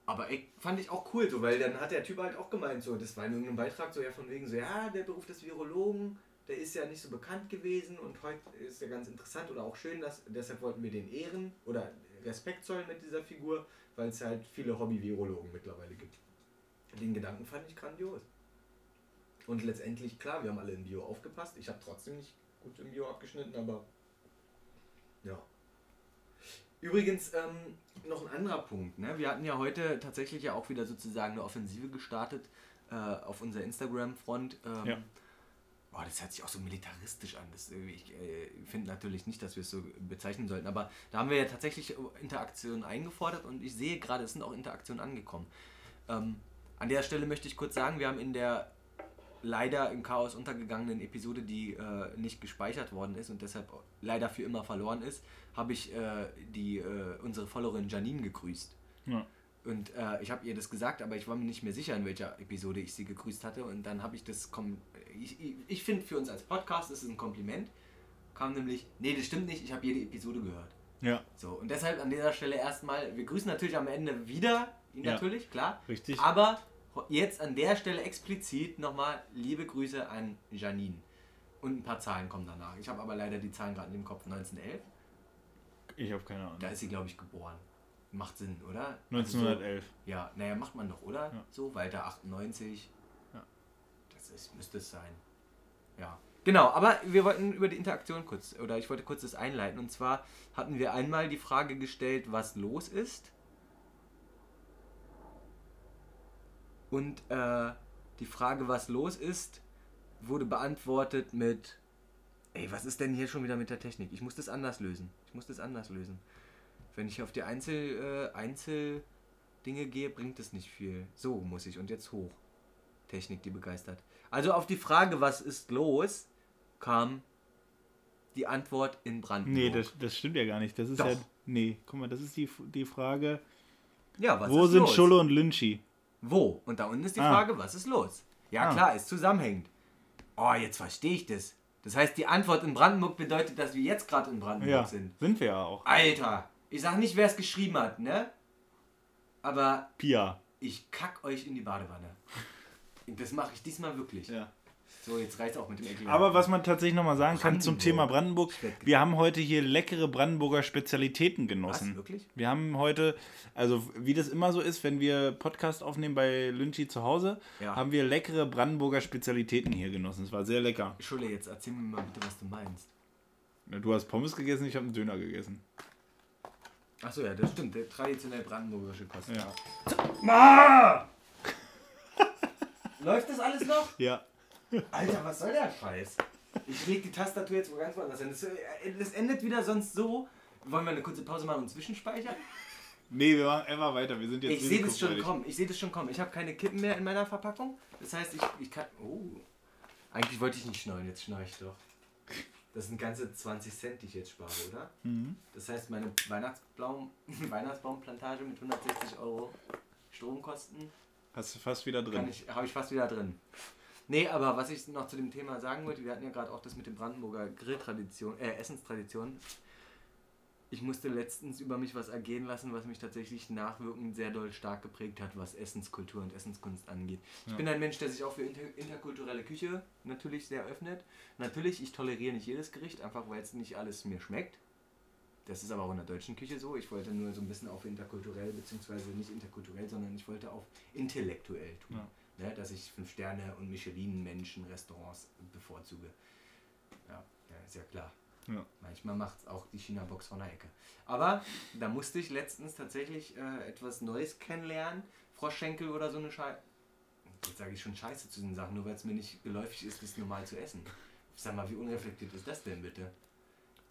aber ey, fand ich auch cool, so, weil dann hat der Typ halt auch gemeint, so, das war in irgendeinem Beitrag so ja von wegen so, ja, der Beruf des Virologen, der ist ja nicht so bekannt gewesen und heute ist ja ganz interessant oder auch schön, dass, deshalb wollten wir den ehren oder Respekt zollen mit dieser Figur, weil es halt viele Hobby-Virologen mittlerweile gibt. Den Gedanken fand ich grandios. Und letztendlich, klar, wir haben alle im Bio aufgepasst. Ich habe trotzdem nicht gut im Bio abgeschnitten, aber ja. Übrigens, ähm, noch ein anderer Punkt. Ne? Wir hatten ja heute tatsächlich ja auch wieder sozusagen eine Offensive gestartet äh, auf unserer Instagram-Front. Ähm, Ja. Boah, das hört sich auch so militaristisch an. Das, irgendwie- ich äh, finde natürlich nicht, dass wir es so bezeichnen sollten, aber da haben wir ja tatsächlich Interaktionen eingefordert und ich sehe gerade, es sind auch Interaktionen angekommen. Ähm, an der Stelle möchte ich kurz sagen, wir haben in der leider im Chaos untergegangenen Episode, die äh, nicht gespeichert worden ist und deshalb leider für immer verloren ist, habe ich äh, die, äh, unsere Followerin Janine gegrüßt. Ja. Und äh, ich habe ihr das gesagt, aber ich war mir nicht mehr sicher, in welcher Episode ich sie gegrüßt hatte. Und dann habe ich das. Kom ich ich, ich finde, für uns als Podcast ist es ein Kompliment. Kam nämlich, nee, das stimmt nicht, ich habe jede Episode gehört. Ja, So, und deshalb an dieser Stelle erstmal, wir grüßen natürlich am Ende wieder, ihn Ja. natürlich, klar. richtig. Aber jetzt an der Stelle explizit nochmal liebe Grüße an Janine. Und ein paar Zahlen kommen danach. Ich habe aber leider die Zahlen gerade im Kopf. 1911, Ich habe keine Ahnung. da ist sie, glaube ich, geboren. Macht Sinn, oder? 1911. Also so, ja, naja, macht man doch, oder? Ja. So, Walter 98. Ja. Das ist, müsste es sein. Ja. Genau, aber wir wollten über die Interaktion kurz, oder ich wollte kurz das einleiten. Und zwar hatten wir einmal die Frage gestellt, was los ist. Und äh, die Frage, was los ist, wurde beantwortet mit, ey, was ist denn hier schon wieder mit der Technik? Ich muss das anders lösen. Ich muss das anders lösen. Wenn ich auf die Einzel, äh, Einzeldinge gehe, bringt es nicht viel. So muss ich und jetzt hoch. Technik, die begeistert. Also auf die Frage, was ist los, kam die Antwort in Brandenburg. Nee, das, das stimmt ja gar nicht. Das ist Doch. ja. Nee, guck mal, das ist die, die Frage. ja, was wo ist sind los? Schulle und Lynchi? Wo? Und da unten ist die Ah. Frage, was ist los? Ja, Ah. klar, ist zusammenhängend. Oh, jetzt verstehe ich das. Das heißt, die Antwort in Brandenburg bedeutet, dass wir jetzt gerade in Brandenburg Ja, sind. sind wir ja auch. Alter, ich sag nicht, wer es geschrieben hat, ne? Aber Pia. ich kack euch in die Badewanne. Das mache ich diesmal wirklich. Ja. So, jetzt reicht auch mit dem Ekel. Aber was man tatsächlich nochmal sagen kann zum. Thema Brandenburg, wir haben heute hier leckere Brandenburger Spezialitäten Was, genossen. wirklich? Wir haben heute, also wie das immer so ist, wenn wir Podcast aufnehmen bei Lynchi zu Hause, Ja. haben wir leckere Brandenburger Spezialitäten hier genossen. Es war sehr lecker. Schulle, jetzt erzähl mir mal bitte, was du meinst. Na, Du hast Pommes gegessen, ich habe einen Döner gegessen. Achso, ja, das stimmt. Der traditionell brandenburgische Kost. Ja. Ma! Läuft das alles noch? Ja. Alter, was soll der Scheiß? Ich leg die Tastatur jetzt wo ganz woanders hin. Das, äh, das endet wieder sonst so. Wollen wir eine kurze Pause machen und zwischenspeichern? Nee, wir machen einfach weiter. Wir sind jetzt Ich sehe das schon kommen. Ich sehe das schon kommen. Ich habe keine Kippen mehr in meiner Verpackung. Das heißt, ich, ich kann. Oh. Eigentlich wollte ich nicht schneiden, jetzt schneide ich doch. Das sind ganze 20 Cent, die ich jetzt spare, oder? Mhm. Das heißt, meine Weihnachtsbaum, Weihnachtsbaumplantage mit 160 Euro Stromkosten Hast du fast wieder drin. habe ich fast wieder drin. Nee, aber was ich noch zu dem Thema sagen wollte, wir hatten ja gerade auch das mit dem Brandenburger Grilltradition, äh, Essenstradition. Ich musste letztens über mich was ergehen lassen, was mich tatsächlich nachwirkend sehr doll stark geprägt hat, was Essenskultur und Essenskunst angeht. Ich Ja. bin ein Mensch, der sich auch für inter interkulturelle Küche natürlich sehr öffnet. Natürlich, ich toleriere nicht jedes Gericht, einfach weil es nicht alles mir schmeckt. Das ist aber auch in der deutschen Küche so. Ich wollte nur so ein bisschen auf interkulturell, beziehungsweise nicht interkulturell, sondern ich wollte auf intellektuell tun. Ja. Ne, dass ich fünf Sterne und Michelin-Menschen, Restaurants bevorzuge. Ja, ja, ist ja klar. Ja. Manchmal macht es auch die China-Box von der Ecke. Aber da musste ich letztens tatsächlich äh, etwas Neues kennenlernen. Froschschenkel oder so eine Scheiße. Jetzt sage ich schon Scheiße zu den Sachen, nur weil es mir nicht geläufig ist, das normal zu essen. Sag mal, wie unreflektiert ist das denn bitte?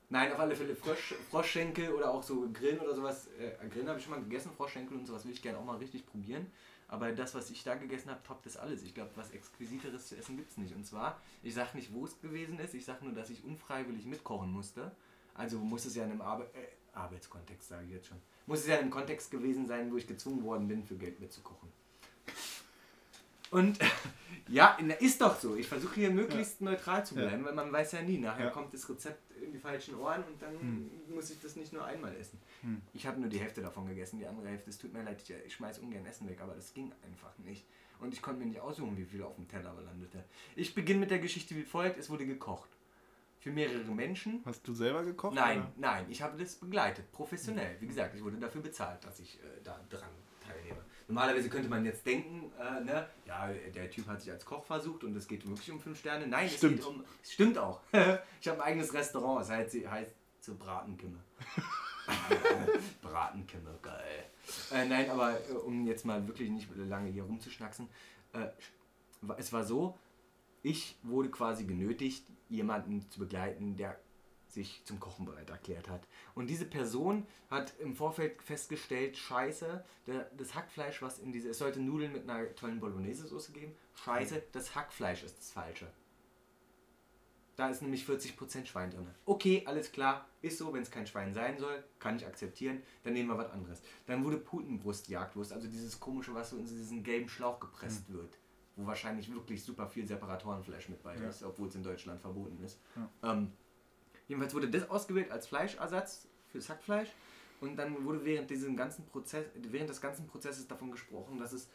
Nein, auf alle Fälle Frosch, Froschschenkel oder auch so Grillen oder sowas. Äh, Grillen habe ich schon mal gegessen, Froschschenkel und sowas will ich gerne auch mal richtig probieren. Aber das, was ich da gegessen habe, toppt das alles. Ich glaube, was Exquisiteres zu essen gibt es nicht. Und zwar, ich sage nicht, wo es gewesen ist, ich sage nur, dass ich unfreiwillig mitkochen musste. Also muss es ja in einem Arbe äh, Arbeitskontext, sage ich jetzt schon. Muss es ja in einem Kontext gewesen sein, wo ich gezwungen worden bin, für Geld mitzukochen. Und ja, ist doch so. Ich versuche hier möglichst neutral zu Ja. bleiben, weil man weiß ja nie. Nachher Ja. kommt das Rezept in die falschen Ohren und dann Hm. muss ich das nicht nur einmal essen. Hm. Ich habe nur die Hälfte davon gegessen, die andere Hälfte, es tut mir leid, ich, ich schmeiß ungern Essen weg, aber das ging einfach nicht. Und ich konnte mir nicht aussuchen, wie viel auf dem Teller landete. Ich beginne mit der Geschichte wie folgt: Es wurde gekocht. Für mehrere Menschen. Hast du selber gekocht? Nein, oder? nein, ich habe das begleitet, professionell. Wie gesagt, ich wurde dafür bezahlt, dass ich äh, da dran teilnehme. Normalerweise könnte man jetzt denken, äh, ne, ja, der Typ hat sich als Koch versucht und es geht wirklich um fünf Sterne. Nein, Stimmt. es geht um. Es stimmt auch. ich habe ein eigenes Restaurant, es heißt, heißt zur Bratenkimme. Bratenkimme, geil. Äh, nein, aber äh, um jetzt mal wirklich nicht lange hier rumzuschnacksen, äh, es war so, ich wurde quasi genötigt, jemanden zu begleiten, der sich zum Kochen bereit erklärt hat. Und diese Person hat im Vorfeld festgestellt, scheiße, das Hackfleisch, was in diese, es sollte Nudeln mit einer tollen Bolognese-Soße geben, scheiße, das Hackfleisch ist das Falsche. Da ist nämlich 40% Schwein drin. Okay, alles klar, ist so, wenn es kein Schwein sein soll, kann ich akzeptieren, dann nehmen wir was anderes. Dann wurde Putenbrust, Jagdwurst, also dieses komische, was so in diesen gelben Schlauch gepresst wird, wo wahrscheinlich wirklich super viel Separatorenfleisch mit bei Ja. ist, obwohl es in Deutschland verboten ist. Ja. Ähm, jedenfalls wurde das ausgewählt als Fleischersatz fürs Hackfleisch und dann wurde während diesem ganzen Prozess, während des ganzen Prozesses davon gesprochen, dass es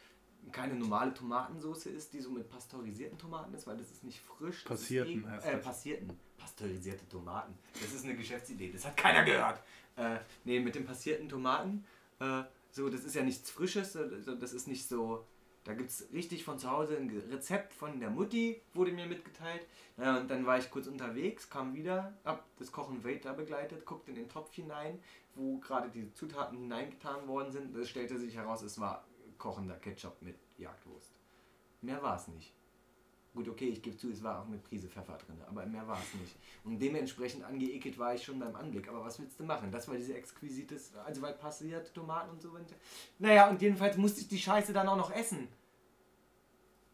keine normale Tomatensauce ist, die so mit pasteurisierten Tomaten ist, weil das ist nicht frisch. Passierten eh- heißt äh, passierten. Pasteurisierte Tomaten. Das ist eine Geschäftsidee. Das hat keiner gehört. Äh, nee, mit den passierten Tomaten. Äh, so, das ist ja nichts Frisches. Das ist nicht so. Da gibt es richtig von zu Hause ein Rezept von der Mutti, wurde mir mitgeteilt. Ja, und dann war ich kurz unterwegs, kam wieder, hab das Kochen weiter begleitet, guckte in den Topf hinein, wo gerade die Zutaten hineingetan worden sind. Es stellte sich heraus, es war kochender Ketchup mit Jagdwurst. Mehr war es nicht. Gut, okay, ich gebe zu, es war auch eine Prise Pfeffer drin, aber mehr war es nicht. Und dementsprechend angeekelt war ich schon beim Anblick. Aber was willst du machen? Das war diese exquisites, also weil passierte Tomaten und so. weiter. Naja, und jedenfalls musste ich die Scheiße dann auch noch essen.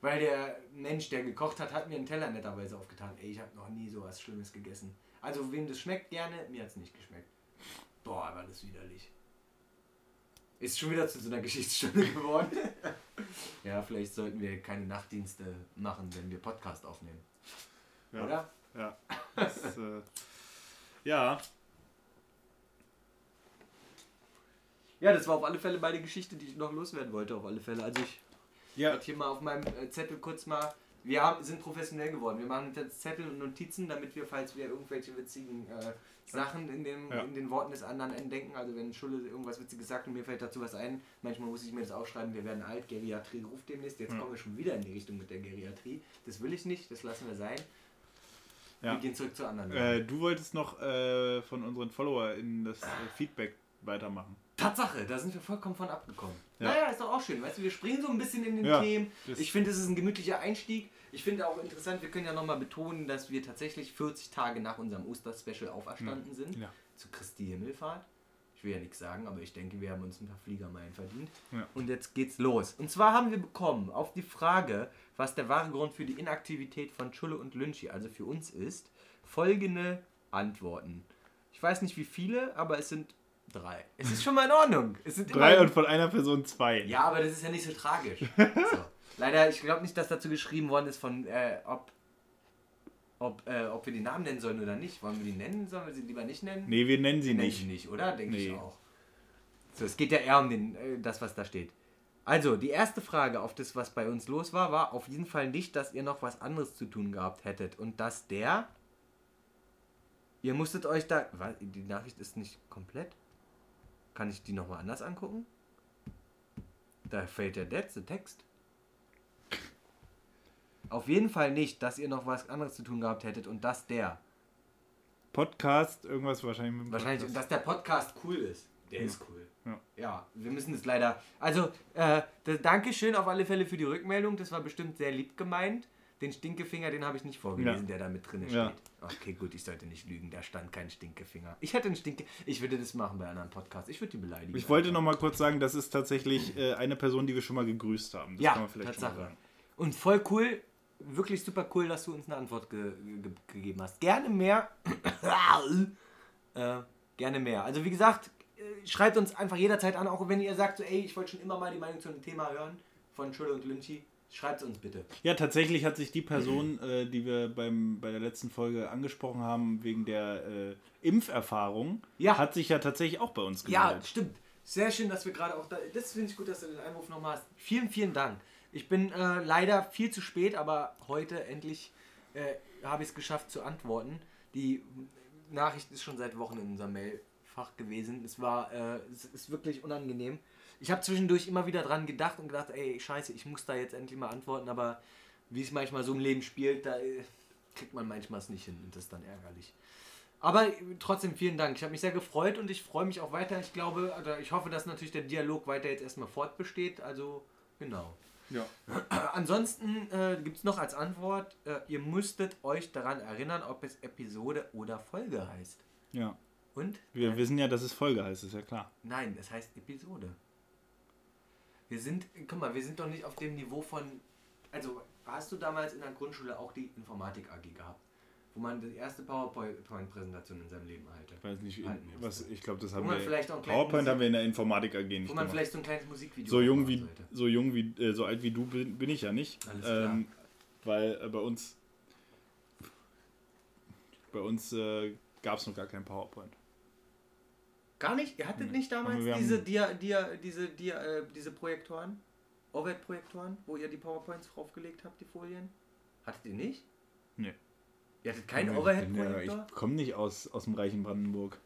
Weil der Mensch, der gekocht hat, hat mir einen Teller netterweise aufgetan. Ey, ich habe noch nie sowas Schlimmes gegessen. Also, wem das schmeckt, gerne. Mir hat es nicht geschmeckt. Boah, war das widerlich. Ist schon wieder zu so einer Geschichtsstunde geworden. ja, vielleicht sollten wir keine Nachtdienste machen, wenn wir Podcast aufnehmen. Ja. Oder? Ja. Das, äh, ja. Ja, das war auf alle Fälle meine Geschichte, die ich noch loswerden wollte, auf alle Fälle. Also ich Ja, werde hier mal auf meinem äh, Zettel kurz mal. Wir haben, sind professionell geworden. Wir machen jetzt Zettel und Notizen, damit wir, falls wir irgendwelche witzigen äh, Sachen in, dem, Ja. in den Worten des anderen entdecken, also wenn Schulle irgendwas Witziges sagt und mir fällt dazu was ein, manchmal muss ich mir das aufschreiben, wir werden alt, Geriatrie ruft demnächst. Jetzt Ja. kommen wir schon wieder in die Richtung mit der Geriatrie. Das will ich nicht, das lassen wir sein. Ja. Wir gehen zurück zu anderen. äh, du wolltest noch äh, von unseren FollowerInnen das äh, Feedback weitermachen. Tatsache, da sind wir vollkommen von abgekommen. Ja. Naja, ist doch auch schön. Weißt du, wir springen so ein bisschen in den Ja, Themen. Ich finde, es ist ein gemütlicher Einstieg. Ich finde auch interessant, wir können ja nochmal betonen, dass wir tatsächlich 40 Tage nach unserem Osterspecial auferstanden sind. Ja. Zu Christi Himmelfahrt. Ich will ja nichts sagen, aber ich denke, wir haben uns ein paar Fliegermeilen verdient. Ja. Und jetzt geht's los. Und zwar haben wir bekommen auf die Frage, was der wahre Grund für die Inaktivität von Schulle und Lynchi, also für uns ist, folgende Antworten. Ich weiß nicht wie viele, aber es sind drei. Es ist schon mal in Ordnung. Es sind Drei und von einer Person zwei. ja, aber das ist ja nicht so tragisch. So. Leider, ich glaube nicht, dass dazu geschrieben worden ist von, äh, ob, ob, äh, ob wir die Namen nennen sollen oder nicht. Wollen wir die nennen? Sollen wir sie lieber nicht nennen? Nee, wir nennen sie Nennen nicht. sie nicht, oder? Denke ich Nee. auch. So, es geht ja eher um den, äh, das, was da steht. Also, die erste Frage auf das, was bei uns los war, war auf jeden Fall nicht, dass ihr noch was anderes zu tun gehabt hättet. Und dass der. Ihr musstet euch da. Was, die Nachricht ist nicht komplett. Kann ich die nochmal anders angucken? Da fehlt der letzte Text. Auf jeden Fall nicht, dass ihr noch was anderes zu tun gehabt hättet und dass der. Podcast, irgendwas wahrscheinlich mit dem Wahrscheinlich, Podcast. dass der Podcast cool ist. Der ist cool. Ja. Ja, wir müssen es leider. Also, äh, das, Dankeschön auf alle Fälle für die Rückmeldung. Das war bestimmt sehr lieb gemeint. Den Stinkefinger, den habe ich nicht vorgelesen, Ja. der da mit drin steht. Ja. Okay, gut, ich sollte nicht lügen. Da stand kein Stinkefinger. Ich hätte einen Stinke. Ich würde das machen bei anderen Podcasts. Ich würde die beleidigen. Ich wollte noch mal kurz sagen, das ist tatsächlich äh, eine Person, die wir schon mal gegrüßt haben. Das Ja, kann man vielleicht schon Tatsache. mal sagen. Und voll cool, wirklich super cool, dass du uns eine Antwort ge ge gegeben hast. Gerne mehr. äh, gerne mehr. Also wie gesagt, äh, schreibt uns einfach jederzeit an, auch wenn ihr sagt, so, ey, ich wollte schon immer mal die Meinung zu einem Thema hören von Schulle und Lynchi. Schreibt uns bitte. Ja, tatsächlich hat sich die Person, äh, die wir beim, bei der letzten Folge angesprochen haben, wegen der äh, Impferfahrung, Ja. hat sich ja tatsächlich auch bei uns Ja, gemeldet. stimmt. Sehr schön, dass wir gerade auch da. Das finde ich gut, dass du den Einwurf nochmal hast. Vielen, vielen Dank. Ich bin äh, leider viel zu spät, aber heute endlich äh, habe ich es geschafft zu antworten. Die Nachricht ist schon seit Wochen in unserem Mailfach gewesen. Es war, äh, es ist wirklich unangenehm. Ich habe zwischendurch immer wieder dran gedacht und gedacht, ey, scheiße, ich muss da jetzt endlich mal antworten, aber wie es manchmal so im Leben spielt, da äh, kriegt man manchmal es nicht hin und das ist dann ärgerlich. Aber trotzdem vielen Dank. Ich habe mich sehr gefreut und ich freue mich auch weiter. Ich glaube, oder ich hoffe, dass natürlich der Dialog weiter jetzt erstmal fortbesteht. Also, genau. Ja. Ansonsten äh, gibt es noch als Antwort, äh, ihr müsstet euch daran erinnern, ob es Episode oder Folge heißt. ja. Und? Wir wissen ja, dass es Folge heißt, ist ja klar. Nein, es heißt Episode. Wir sind, guck mal, wir sind doch nicht auf dem Niveau von. Also, hast du damals in der Grundschule auch die Informatik AG gehabt? Wo man die erste PowerPoint-Präsentation in seinem Leben hatte. Ich weiß nicht, Halten was, ich glaube, das haben wir. PowerPoint Musik- haben wir in der Informatik AG nicht Wo man gemacht. vielleicht so ein kleines Musikvideo So jung wie sollte. so jung wie äh, so alt wie du bin, bin ich ja nicht. Alles klar. Ähm, weil äh, bei uns bei uns äh, gab es noch gar kein PowerPoint. Gar nicht? Ihr hattet Nee. nicht damals diese, haben- Dia, Dia, diese, Dia, äh, diese Projektoren? OLED-Projektoren, wo ihr die PowerPoints draufgelegt habt, die Folien? Hattet ihr nicht? Nee. Ihr hattet keinen Ja, Overhead-Projektor? ich komme nicht aus, aus dem reichen Brandenburg.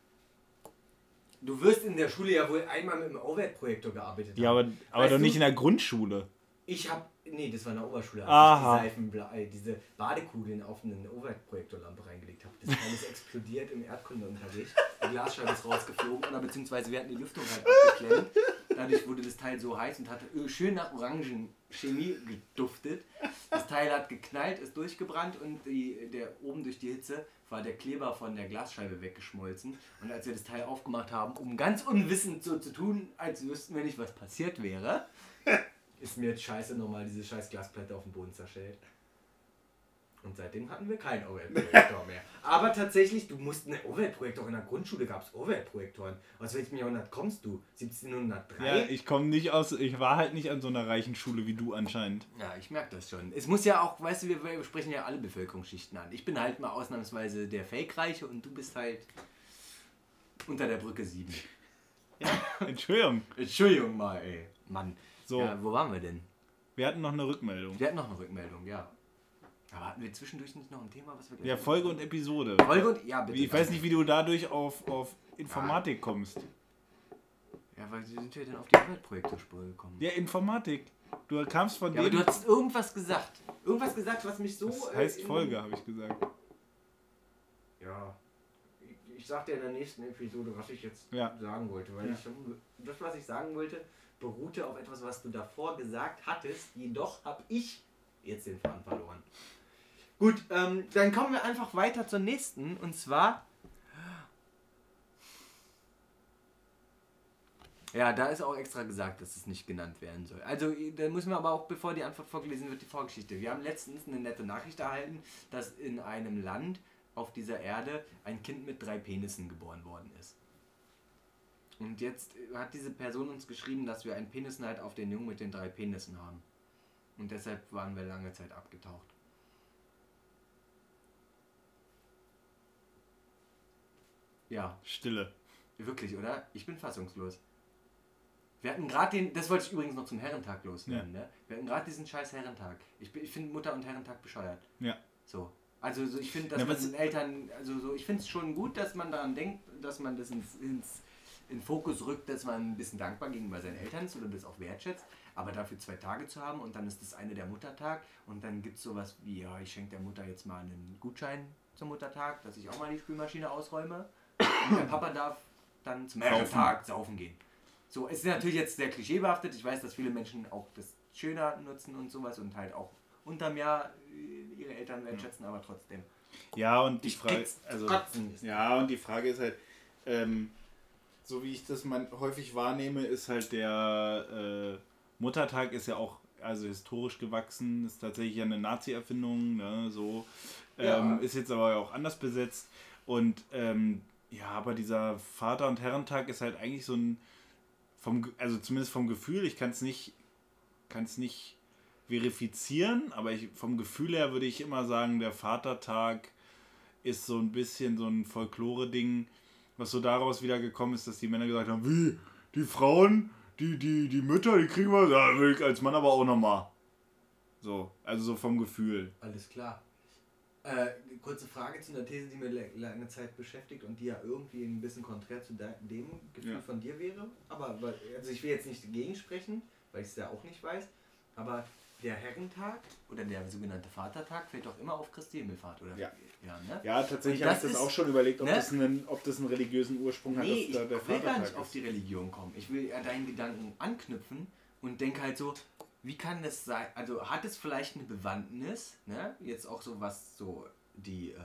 Du wirst in der Schule ja wohl einmal mit einem Overhead-Projektor gearbeitet Ja, aber, aber Weißt doch du- nicht in der Grundschule. Ich hab. Nee, das war eine Oberschule. Als Aha. ich die Seifenbla äh, diese Badekugeln auf eine Overhead-Projektorlampe reingelegt habe. Das Teil ist explodiert im Erdkundeunterricht. Die Glasscheibe ist rausgeflogen oder beziehungsweise wir hatten die Lüftung halt abgeklemmt. Dadurch wurde das Teil so heiß und hatte schön nach Orangenchemie geduftet. Das Teil hat geknallt, ist durchgebrannt und die, der oben durch die Hitze war der Kleber von der Glasscheibe weggeschmolzen. Und als wir das Teil aufgemacht haben, um ganz unwissend so zu tun, als wüssten wir nicht, was passiert wäre, ist mir jetzt scheiße nochmal diese scheiß Glasplatte auf den Boden zerschellt. Und seitdem hatten wir keinen OLED-Projektor mehr. Aber tatsächlich, du musst eine OLED-Projektor in der Grundschule gab es OLED-Projektoren. Aus welchem Jahrhundert kommst du? 1703? Ja, ich komme nicht aus, ich war halt nicht an so einer reichen Schule wie du anscheinend. Ja, ich merke das schon. Es muss ja auch, weißt du, wir, wir sprechen ja alle Bevölkerungsschichten an. Ich bin halt mal ausnahmsweise der Fake-Reiche und du bist halt unter der Brücke 7. Entschuldigung. Entschuldigung mal, ey. Mann. So. Ja, wo waren wir denn? Wir hatten noch eine Rückmeldung. Wir hatten noch eine Rückmeldung, ja. Aber hatten wir zwischendurch nicht noch ein Thema, was wir gleich Ja, Folge und Episode. Folge und. Ja, bitte. Ich weiß nicht, wie du dadurch auf, auf Informatik kommst. Ja, weil wie sind wir denn auf die Umweltprojektorspur gekommen? Ja, Informatik. Du kamst von Ja, aber dem. du hast irgendwas gesagt. Irgendwas gesagt, was mich so. Das äh, heißt in- Folge, habe ich gesagt. Ja. ich sag dir in der nächsten Episode, was ich jetzt Ja. sagen wollte. Weil Ja. ich, das, was ich sagen wollte, beruhte auf etwas, was du davor gesagt hattest. Jedoch habe ich jetzt den Faden verloren. Gut, ähm, dann kommen wir einfach weiter zur nächsten. Und zwar. Ja, da ist auch extra gesagt, dass es nicht genannt werden soll. Also, da müssen wir aber auch, bevor die Antwort vorgelesen wird, die Vorgeschichte. Wir haben letztens eine nette Nachricht erhalten, dass in einem Land auf dieser Erde ein Kind mit drei Penissen geboren worden ist. Und jetzt hat diese Person uns geschrieben, dass wir einen Penisneid auf den Jungen mit den drei Penissen haben. Und deshalb waren wir lange Zeit abgetaucht. Ja, Stille. wirklich, oder? Ich bin fassungslos. Wir hatten gerade den, das wollte ich übrigens noch zum Herrentag loswerden, ne? Wir hatten gerade diesen scheiß Herrentag. Ich, ich finde Mutter- und Herrentag bescheuert. Ja. So. Also so, ich finde, dass Ja, man den Eltern, also so, ich finde es schon gut, dass man daran denkt, dass man das ins, ins in Fokus rückt, dass man ein bisschen dankbar gegenüber seinen Eltern ist oder das auch wertschätzt, aber dafür zwei Tage zu haben und dann ist das eine der Muttertag und dann gibt es sowas wie, ja, ich schenke der Mutter jetzt mal einen Gutschein zum Muttertag, dass ich auch mal die Spülmaschine ausräume und der Papa darf dann zum. Herrentag saufen gehen. So, es ist natürlich jetzt sehr klischeebehaftet. Ich weiß, dass viele Menschen auch das schöner nutzen und sowas und halt auch unterm Jahr äh, ihre Eltern wertschätzen, aber trotzdem. Ja, und die Frage. Also, ja, und die Frage ist halt, ähm, so wie ich das man häufig wahrnehme, ist halt der äh, Muttertag ist ja auch also historisch gewachsen, ist tatsächlich eine Nazi-Erfindung, ne, so. Ja. Ähm, ist jetzt aber auch anders besetzt. Und ähm, ja, aber dieser Vater- und Herrentag ist halt eigentlich so ein, vom, also zumindest vom Gefühl, ich kann es nicht, kann es nicht verifizieren, aber ich, vom Gefühl her würde ich immer sagen, der Vatertag ist so ein bisschen so ein Folklore-Ding, was so daraus wieder gekommen ist, dass die Männer gesagt haben, wie, die Frauen, die, die, die Mütter, die kriegen wir, ja, will ich als Mann aber auch nochmal. So, also so vom Gefühl. Alles klar. Äh, kurze Frage zu einer These, die mir lange Zeit beschäftigt und die ja irgendwie ein bisschen konträr zu de dem Gefühl Ja. von dir wäre. Aber, also ich will jetzt nicht dagegen sprechen, weil ich es ja auch nicht weiß. Aber der Herrentag oder der sogenannte Vatertag fällt doch immer auf Christi Himmelfahrt, oder? Ja. Ja, ne? Ja, tatsächlich habe ich das ist- auch schon überlegt, ob, ne? das einen, ob das einen religiösen Ursprung hat, Nee, ich der will gar Vatertag nicht auf ist. die Religion kommen. Ich will an deinen Gedanken anknüpfen und denke halt so, wie kann das sein? Also hat es vielleicht eine Bewandtnis, ne? jetzt auch so was so die äh,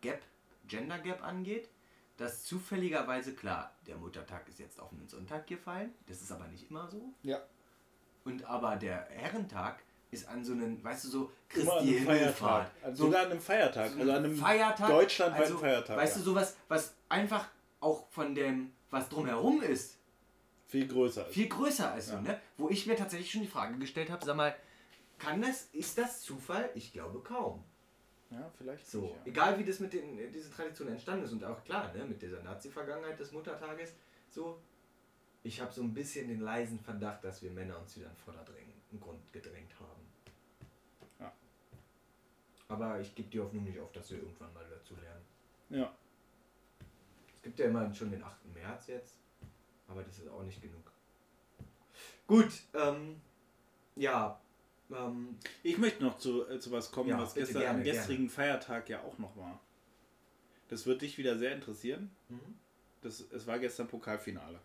Gap, Gender Gap angeht, dass zufälligerweise, klar, der Muttertag ist jetzt auf einen Sonntag gefallen, das ist aber nicht immer so. Ja. Und aber der Herrentag ist an so einen, weißt du, so Christi einem Himmelfahrt. Also So sogar an einem Feiertag. Also an einem Feiertag, deutschlandweiten also, Feiertag. Weißt ja. du, sowas, was einfach auch von dem, was drumherum ist, Viel größer ist. viel größer ist. Ja. So, ne? Wo ich mir tatsächlich schon die Frage gestellt habe, sag mal, kann das, ist das Zufall? Ich glaube kaum. Ja, vielleicht So, nicht, ja. egal wie das mit den, diese Tradition entstanden ist und auch klar, ne, mit dieser Nazi-Vergangenheit des Muttertages, so, ich habe so ein bisschen den leisen Verdacht, dass wir Männer uns wieder in Vorderdrängen, im Grund gedrängt haben. Ja. Aber ich gebe die Hoffnung nicht auf, dass wir irgendwann mal dazu lernen. Ja. Es gibt ja immer schon den 8. März jetzt, aber das ist auch nicht genug. Gut, ähm, ja, ähm, Ich möchte noch zu, äh, zu was kommen, Ja, was gestern gerne, am gestrigen Feiertag ja auch noch war. Das wird dich wieder sehr interessieren. mhm. Das, es war gestern Pokalfinale.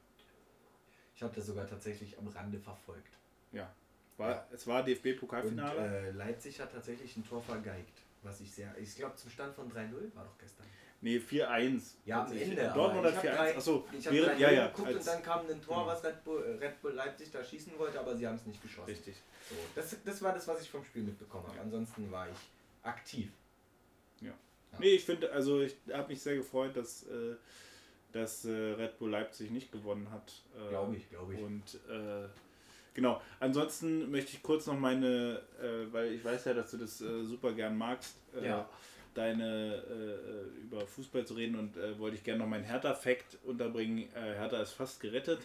Ich habe das sogar tatsächlich am Rande verfolgt. Ja. War, Ja. Es war Und DFB-Pokalfinale. äh, Leipzig hat tatsächlich ein Tor vergeigt. Was ich sehr, ich glaube zum Stand von 3-0 war doch gestern. nee, 4-1. Ja, am. Ende. Dortmund hat ich hab 4-1. drei- Achso, Ich habe während, 3-0 ja, ja. geguckt Als, und dann kam ein Tor, Genau. was Red Bull, Red Bull Leipzig da schießen wollte, aber sie haben es nicht geschossen. richtig. So, das, das war das, was ich vom Spiel mitbekommen habe. Ansonsten war ich aktiv. Nee, ich finde, also ich habe mich sehr gefreut, dass, äh, dass äh, Red Bull Leipzig nicht gewonnen hat. Äh, Glaube ich, glaube ich. Und äh, genau, ansonsten möchte ich kurz noch meine, äh, weil ich weiß ja, dass du das äh, super gern magst, äh, Ja. deine über Fußball zu reden und wollte ich gerne noch meinen Hertha-Fact unterbringen. Hertha ist fast gerettet.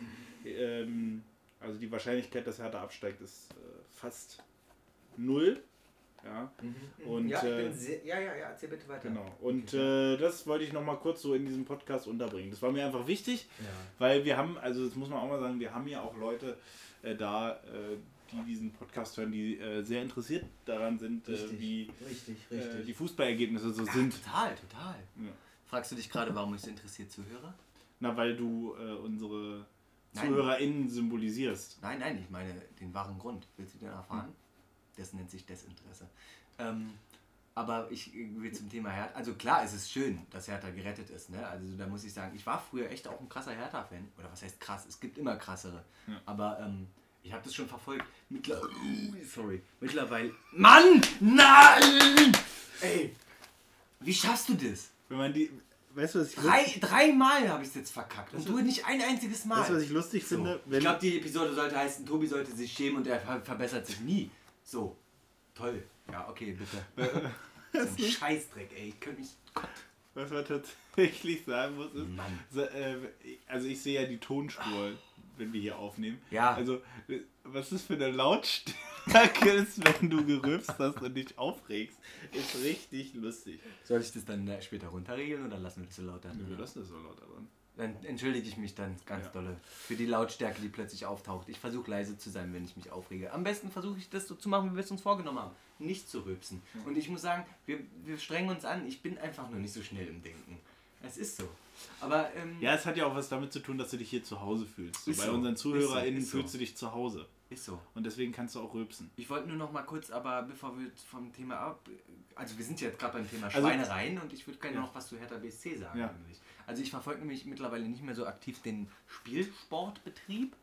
Ähm, also die Wahrscheinlichkeit, dass Hertha absteigt, ist fast null. Ja. Und, ja, ich äh, bin sehr, ja, ja, ja, erzähl bitte weiter. Genau. Und Okay, äh, das wollte ich noch mal kurz so in diesem Podcast unterbringen. Das war mir einfach wichtig, ja. weil wir haben, also das muss man auch mal sagen, wir haben ja auch Leute äh, da, äh, die diesen Podcast hören, die äh, sehr interessiert daran sind, äh, Richtig, wie richtig, richtig. die Fußballergebnisse so ja, sind. Total, total. Ja. Fragst du dich gerade, warum ich so interessiert zuhöre? Na, weil du unsere Nein. ZuhörerInnen symbolisierst. Nein, nein, ich meine den wahren Grund. Willst du den erfahren? Hm. Das nennt sich Desinteresse. Ähm, aber ich will zum Thema Hertha. Also klar, es ist schön, dass Hertha gerettet ist. Ne? Also da muss ich sagen, ich war früher echt auch ein krasser Hertha-Fan. Oder was heißt krass? Es gibt immer krassere. Ja. Aber ähm, ich habe das schon verfolgt. Mittler Sorry. Mittlerweile. Mann! Nein! Ey! Wie schaffst du das? Wenn man die. Weißt du, was ich, Drei, dreimal habe ich es jetzt verkackt. Und du nicht ein einziges Mal. weißt, du, was ich lustig So. finde? Ich glaube, die Episode sollte heißen, Tobi sollte sich schämen und er ver verbessert sich nie. So, toll. Ja, okay, bitte. so ein Scheißdreck, ey. Ich könnte mich... Was man tatsächlich sagen muss, ist, so, äh, also ich sehe ja die Tonspur, wenn wir hier aufnehmen. Ja. Also, was das für eine Lautstärke ist, wenn du gerülpst hast und dich aufregst, ist richtig lustig. Soll ich das dann äh, später runterregeln oder lassen wir das so lauter? Wir lassen das so laut dran. Dann entschuldige ich mich dann ganz Ja. dolle für die Lautstärke, die plötzlich auftaucht. Ich versuche leise zu sein, wenn ich mich aufrege. Am besten versuche ich das so zu machen, wie wir es uns vorgenommen haben. Nicht zu rülpsen. Und ich muss sagen, wir, wir strengen uns an. Ich bin einfach nur nicht so schnell im Denken. Es ist so. Aber ähm, Ja, es hat ja auch was damit zu tun, dass du dich hier zu Hause fühlst. So, bei so. unseren ZuhörerInnen so. fühlst du dich zu Hause. ist so. Und deswegen kannst du auch rülpsen. Ich wollte nur noch mal kurz, aber bevor wir vom Thema ab. Also, wir sind jetzt gerade beim Thema Also- Schweinereien und ich würde gerne Ja. noch was zu Hertha BSC sagen. Ja. Eigentlich. Also, ich verfolge nämlich mittlerweile nicht mehr so aktiv den Spielsportbetrieb.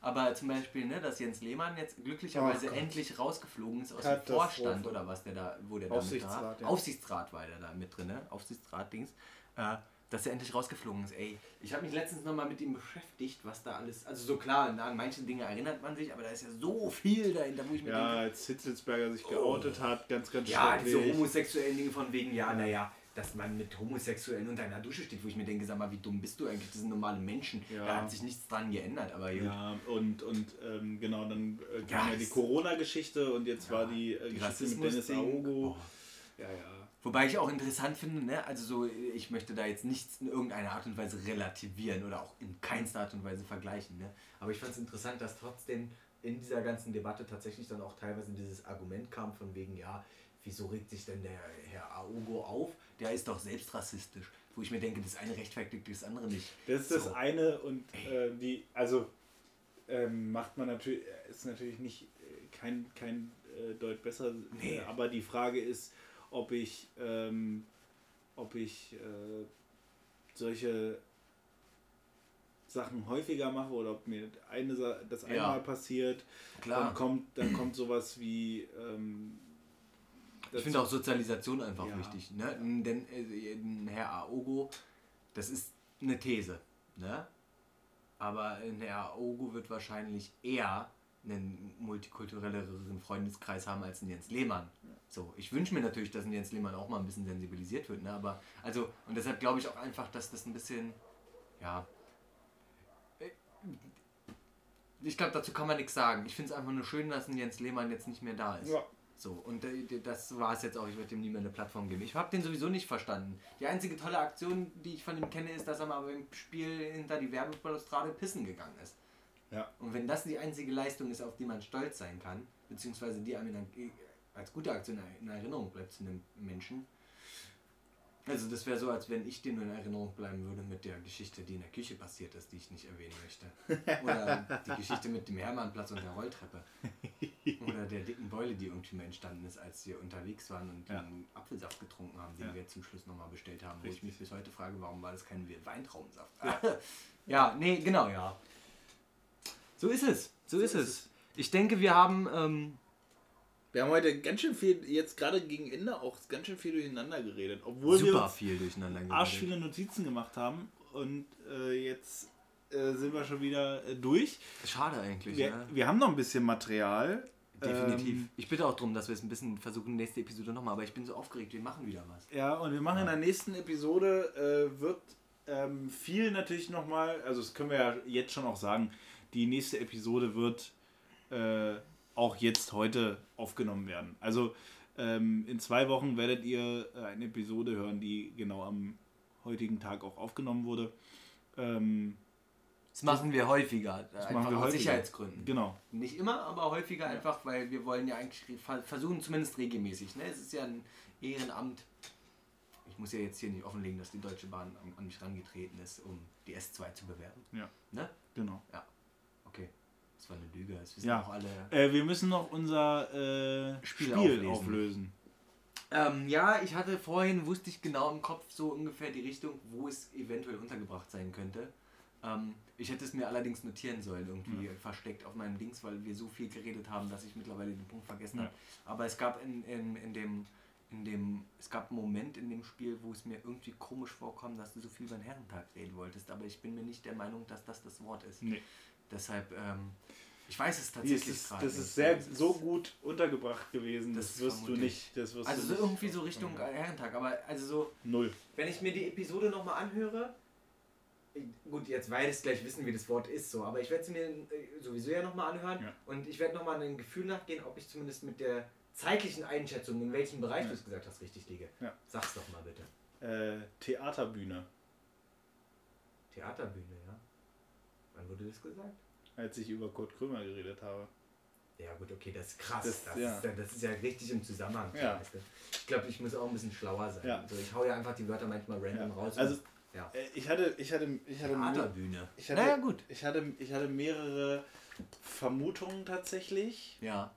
Aber zum Beispiel, ne, dass Jens Lehmann jetzt glücklicherweise Gott. endlich rausgeflogen ist aus dem. Vorstand oder was der da, wo der da mit Aufsichtsrat, war. ja. Aufsichtsrat war der da mit drin, ne? Aufsichtsrat-Dings. Äh, dass er endlich rausgeflogen ist, ey. Ich habe mich letztens nochmal mit ihm beschäftigt, was da alles. Also so klar, an manche Dinge erinnert man sich, aber da ist ja so viel dahinter, wo ich mir denke, Ja, als Hitzelsberger sich geoutet hat, ganz, ganz ja, diese homosexuellen Dinge von wegen, ja, naja, dass man mit Homosexuellen unter einer Dusche steht, wo ich mir denke, sag mal, wie dumm bist du eigentlich? Das sind normale Menschen. Ja. Da hat sich nichts dran geändert, aber gut. Ja, und, und ähm, genau, dann äh, Ja, kam ja, die das- Corona-Geschichte und jetzt war die, äh, die Geschichte mit Dennis. Aogo. Oh. Ja, ja. Wobei ich auch interessant finde, ne, also so, ich möchte da jetzt nichts in irgendeiner Art und Weise relativieren oder auch in keinster Art und Weise vergleichen, ne? Aber ich fand es interessant, dass trotzdem in dieser ganzen Debatte tatsächlich dann auch teilweise dieses Argument kam von wegen, ja, wieso regt sich denn der Herr Aogo auf? Der ist doch selbst rassistisch. Wo ich mir denke, das eine rechtfertigt das andere nicht. Das ist das So. eine und äh, die, also ähm, macht man natürlich, ist natürlich nicht äh, kein, kein äh, Deut besser, Nee. äh, aber die Frage ist, ob ich, ähm, ob ich äh, solche Sachen häufiger mache oder ob mir eine das Ja. einmal passiert, Klar. dann kommt, dann kommt sowas wie ähm, Ich finde auch Sozialisation einfach Ja. wichtig. Ne? Denn äh, ein Herr Aogo, das ist eine These. Ne? Aber ein Herr Aogo wird wahrscheinlich eher einen multikulturelleren Freundeskreis haben als ein Jens Lehmann. So, ich wünsche mir natürlich, dass ein Jens Lehmann auch mal ein bisschen sensibilisiert wird. Ne? Aber, also, und deshalb glaube ich auch einfach, dass das ein bisschen, ja. äh, Ich glaube, dazu kann man nichts sagen. Ich finde es einfach nur schön, dass ein Jens Lehmann jetzt nicht mehr da ist. Ja. So, und äh, das war es jetzt auch. Ich werde ihm nie mehr eine Plattform geben. Ich habe den sowieso nicht verstanden. Die einzige tolle Aktion, die ich von ihm kenne, ist, dass er mal beim Spiel hinter die Werbebalustrade pissen gegangen ist. Ja. Und wenn das die einzige Leistung ist, auf die man stolz sein kann, beziehungsweise die einem in- als gute Aktion in Erinnerung bleibt zu einem Menschen, also das wäre so, als wenn ich dir nur in Erinnerung bleiben würde mit der Geschichte, die in der Küche passiert ist, die ich nicht erwähnen möchte. Oder die Geschichte mit dem Hermannplatz und der Rolltreppe. Oder der dicken Beule, die irgendwie mal entstanden ist, als wir unterwegs waren und Ja. den Apfelsaft getrunken haben, den Ja. wir zum Schluss nochmal bestellt haben. Wo ich Richtig. mich bis heute frage, warum war das kein Weintraubensaft? Ja, nee, genau, ja. So ist es. So, ist es. Ich denke, wir haben. Ähm, Wir haben heute ganz schön viel, jetzt gerade gegen Ende auch ganz schön viel durcheinander geredet, obwohl wir super viel durcheinander geredet. arsch viele Notizen gemacht haben und äh, jetzt äh, sind wir schon wieder äh, durch. Schade eigentlich, Wir, ne? wir haben noch ein bisschen Material. Definitiv. Ähm, ich bitte auch darum, dass wir es ein bisschen versuchen, nächste Episode nochmal, aber ich bin so aufgeregt, wir machen wieder was. ja, und wir machen in der nächsten Episode, äh, wird ähm, viel natürlich nochmal, also das können wir ja jetzt schon auch sagen, die nächste Episode wird äh, auch jetzt heute aufgenommen werden. Also ähm, in zwei Wochen werdet ihr äh, eine Episode hören, die genau am heutigen Tag auch aufgenommen wurde. Ähm, Das machen wir häufiger, einfach machen wir aus häufiger. Sicherheitsgründen. genau. Nicht immer, aber häufiger einfach, weil wir wollen ja eigentlich ver- versuchen, zumindest regelmäßig. Ne? Es ist ja ein Ehrenamt. Ich muss ja jetzt hier nicht offenlegen, dass die Deutsche Bahn an, an mich rangetreten ist, um die S2 zu bewerben. Ja. Ne? Genau. Okay. Das war eine Lüge. Das wissen Ja. auch alle. Äh, wir müssen noch unser äh, Spiel Spiel, auflösen. Ähm, ja, ich hatte vorhin, wusste ich genau im Kopf so ungefähr die Richtung, wo es eventuell untergebracht sein könnte. Ähm, ich hätte es mir allerdings notieren sollen, irgendwie versteckt auf meinem Dings, weil wir so viel geredet haben, dass ich mittlerweile den Punkt vergessen Ja. habe. Aber es gab in, in, in dem in dem, es gab einen Moment in dem Spiel, wo es mir irgendwie komisch vorkam, dass du so viel über den Herrentag reden wolltest, aber ich bin mir nicht der Meinung, dass das das Wort ist. Nee. Deshalb, ähm, ich weiß es tatsächlich gerade das ist sehr Das ist- so gut untergebracht gewesen. Das Das, wirst du nicht. Das wirst Also du so nicht. irgendwie so Richtung Herrentag, aber also so, Null. wenn ich mir die Episode nochmal anhöre, gut, jetzt werde ich gleich wissen, wie das Wort ist, so, aber ich werde es mir äh, sowieso ja nochmal anhören Ja. und ich werde nochmal ein Gefühl nachgehen, ob ich zumindest mit der zeitlichen Einschätzung, in welchem Bereich Ja. du es gesagt hast, richtig liege. Ja. Sag's doch mal bitte. Äh, Theaterbühne. Theaterbühne, ja. Wann wurde das gesagt? Als ich über Kurt Krömer geredet habe. Ja gut, okay, das ist krass. Das, Das- ist, ja. ja, das ist ja richtig im Zusammenhang. Ja. Ich glaube, ich muss auch ein bisschen schlauer sein. Ja. So, ich hau ja einfach die Wörter manchmal random raus. Also, ja. Äh, ich hatte, ich hatte, ich hatte, Theaterbühne. ich hatte, naja, gut. ich hatte, ich hatte mehrere Vermutungen tatsächlich. Ja.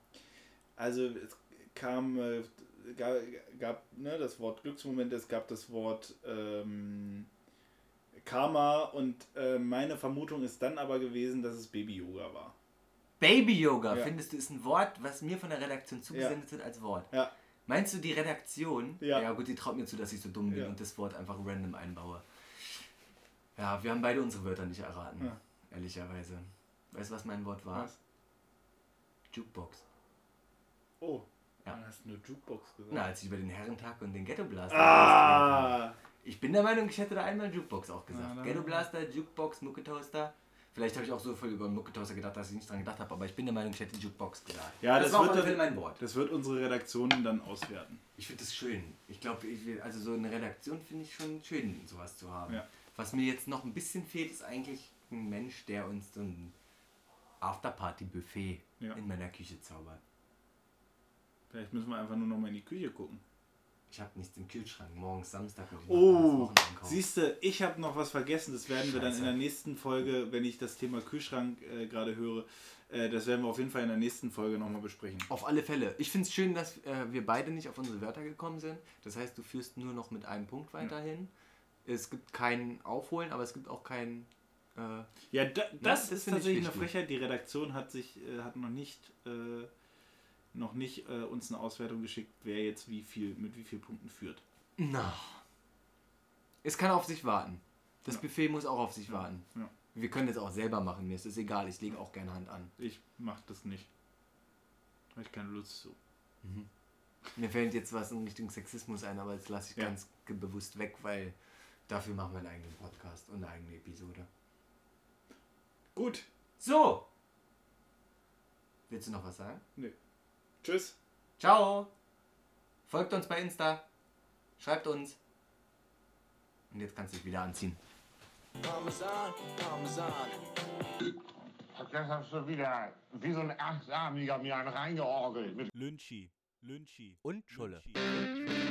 Also es kam, äh, gab, gab ne, das Wort Glücksmoment, es gab das Wort ähm, Karma und äh, meine Vermutung ist dann aber gewesen, dass es Baby-Yoga war. Baby-Yoga, Ja. findest du, ist ein Wort, was mir von der Redaktion zugesendet wird als Wort. Ja. Meinst du, die Redaktion, Ja. gut, die traut mir zu, dass ich so dumm bin Ja. und das Wort einfach random einbaue. Ja, wir haben beide unsere Wörter nicht erraten, Ja. ehrlicherweise. Weißt du, was mein Wort war? Was? Jukebox. Oh, Ja. du hast nur Jukebox gesagt. Na, als ich über den Herrentag und den Ghetto Blaster geredet habe. ah! Ich bin der Meinung, ich hätte da einmal Jukebox auch gesagt. Na, na, Ghetto na. Blaster, Jukebox, Mucketoaster. Vielleicht habe ich auch so viel über Mucketoaster gedacht, dass ich nicht dran gedacht habe, aber ich bin der Meinung, ich hätte Jukebox gesagt. Ja, das war auf wird dann- mein Wort. Das wird unsere Redaktion dann auswerten. Ich finde das schön. Ich glaube, ich will, also so eine Redaktion finde ich schon schön, sowas zu haben. Ja. Was mir jetzt noch ein bisschen fehlt, ist eigentlich ein Mensch, der uns so ein Afterparty-Buffet Ja. in meiner Küche zaubert. Vielleicht müssen wir einfach nur noch mal in die Küche gucken. Ich habe nichts im Kühlschrank. Morgens Samstag noch Oh, siehst du, ich habe noch was vergessen. Das werden wir dann in Scheiße. der nächsten Folge, wenn ich das Thema Kühlschrank äh, gerade höre, äh, das werden wir auf jeden Fall in der nächsten Folge nochmal besprechen. Auf alle Fälle. Ich finde es schön, dass äh, wir beide nicht auf unsere Wörter gekommen sind. Das heißt, du führst nur noch mit einem Punkt weiterhin. Es gibt kein Aufholen, aber es gibt auch kein. Äh, Ja, da, das, das ist finde ich tatsächlich eine. Frechheit. Die Redaktion hat sich äh, hat noch nicht äh, noch nicht äh, uns eine Auswertung geschickt, wer jetzt wie viel mit wie vielen Punkten führt. na. Es kann auf sich warten. Das Ja. Buffet muss auch auf sich warten. Ja. Wir können das auch selber machen. Mir ist es egal. Ich lege auch gerne Hand an. Ich mach das nicht. Habe ich keine Lust zu. Mir fällt jetzt was in Richtung Sexismus ein, aber das lasse ich Ja. ganz bewusst weg, weil dafür machen wir einen eigenen Podcast und eine eigene Episode. Gut. So. Willst du noch was sagen? Tschüss. Ciao. Folgt uns bei Insta. Schreibt uns. Und jetzt kannst du dich wieder anziehen. Das hast du wieder wie so ein Achtarmiger mir einen reingeorgelt. Mit Lynchi. Lynchi. Und Schulle. Lynchi.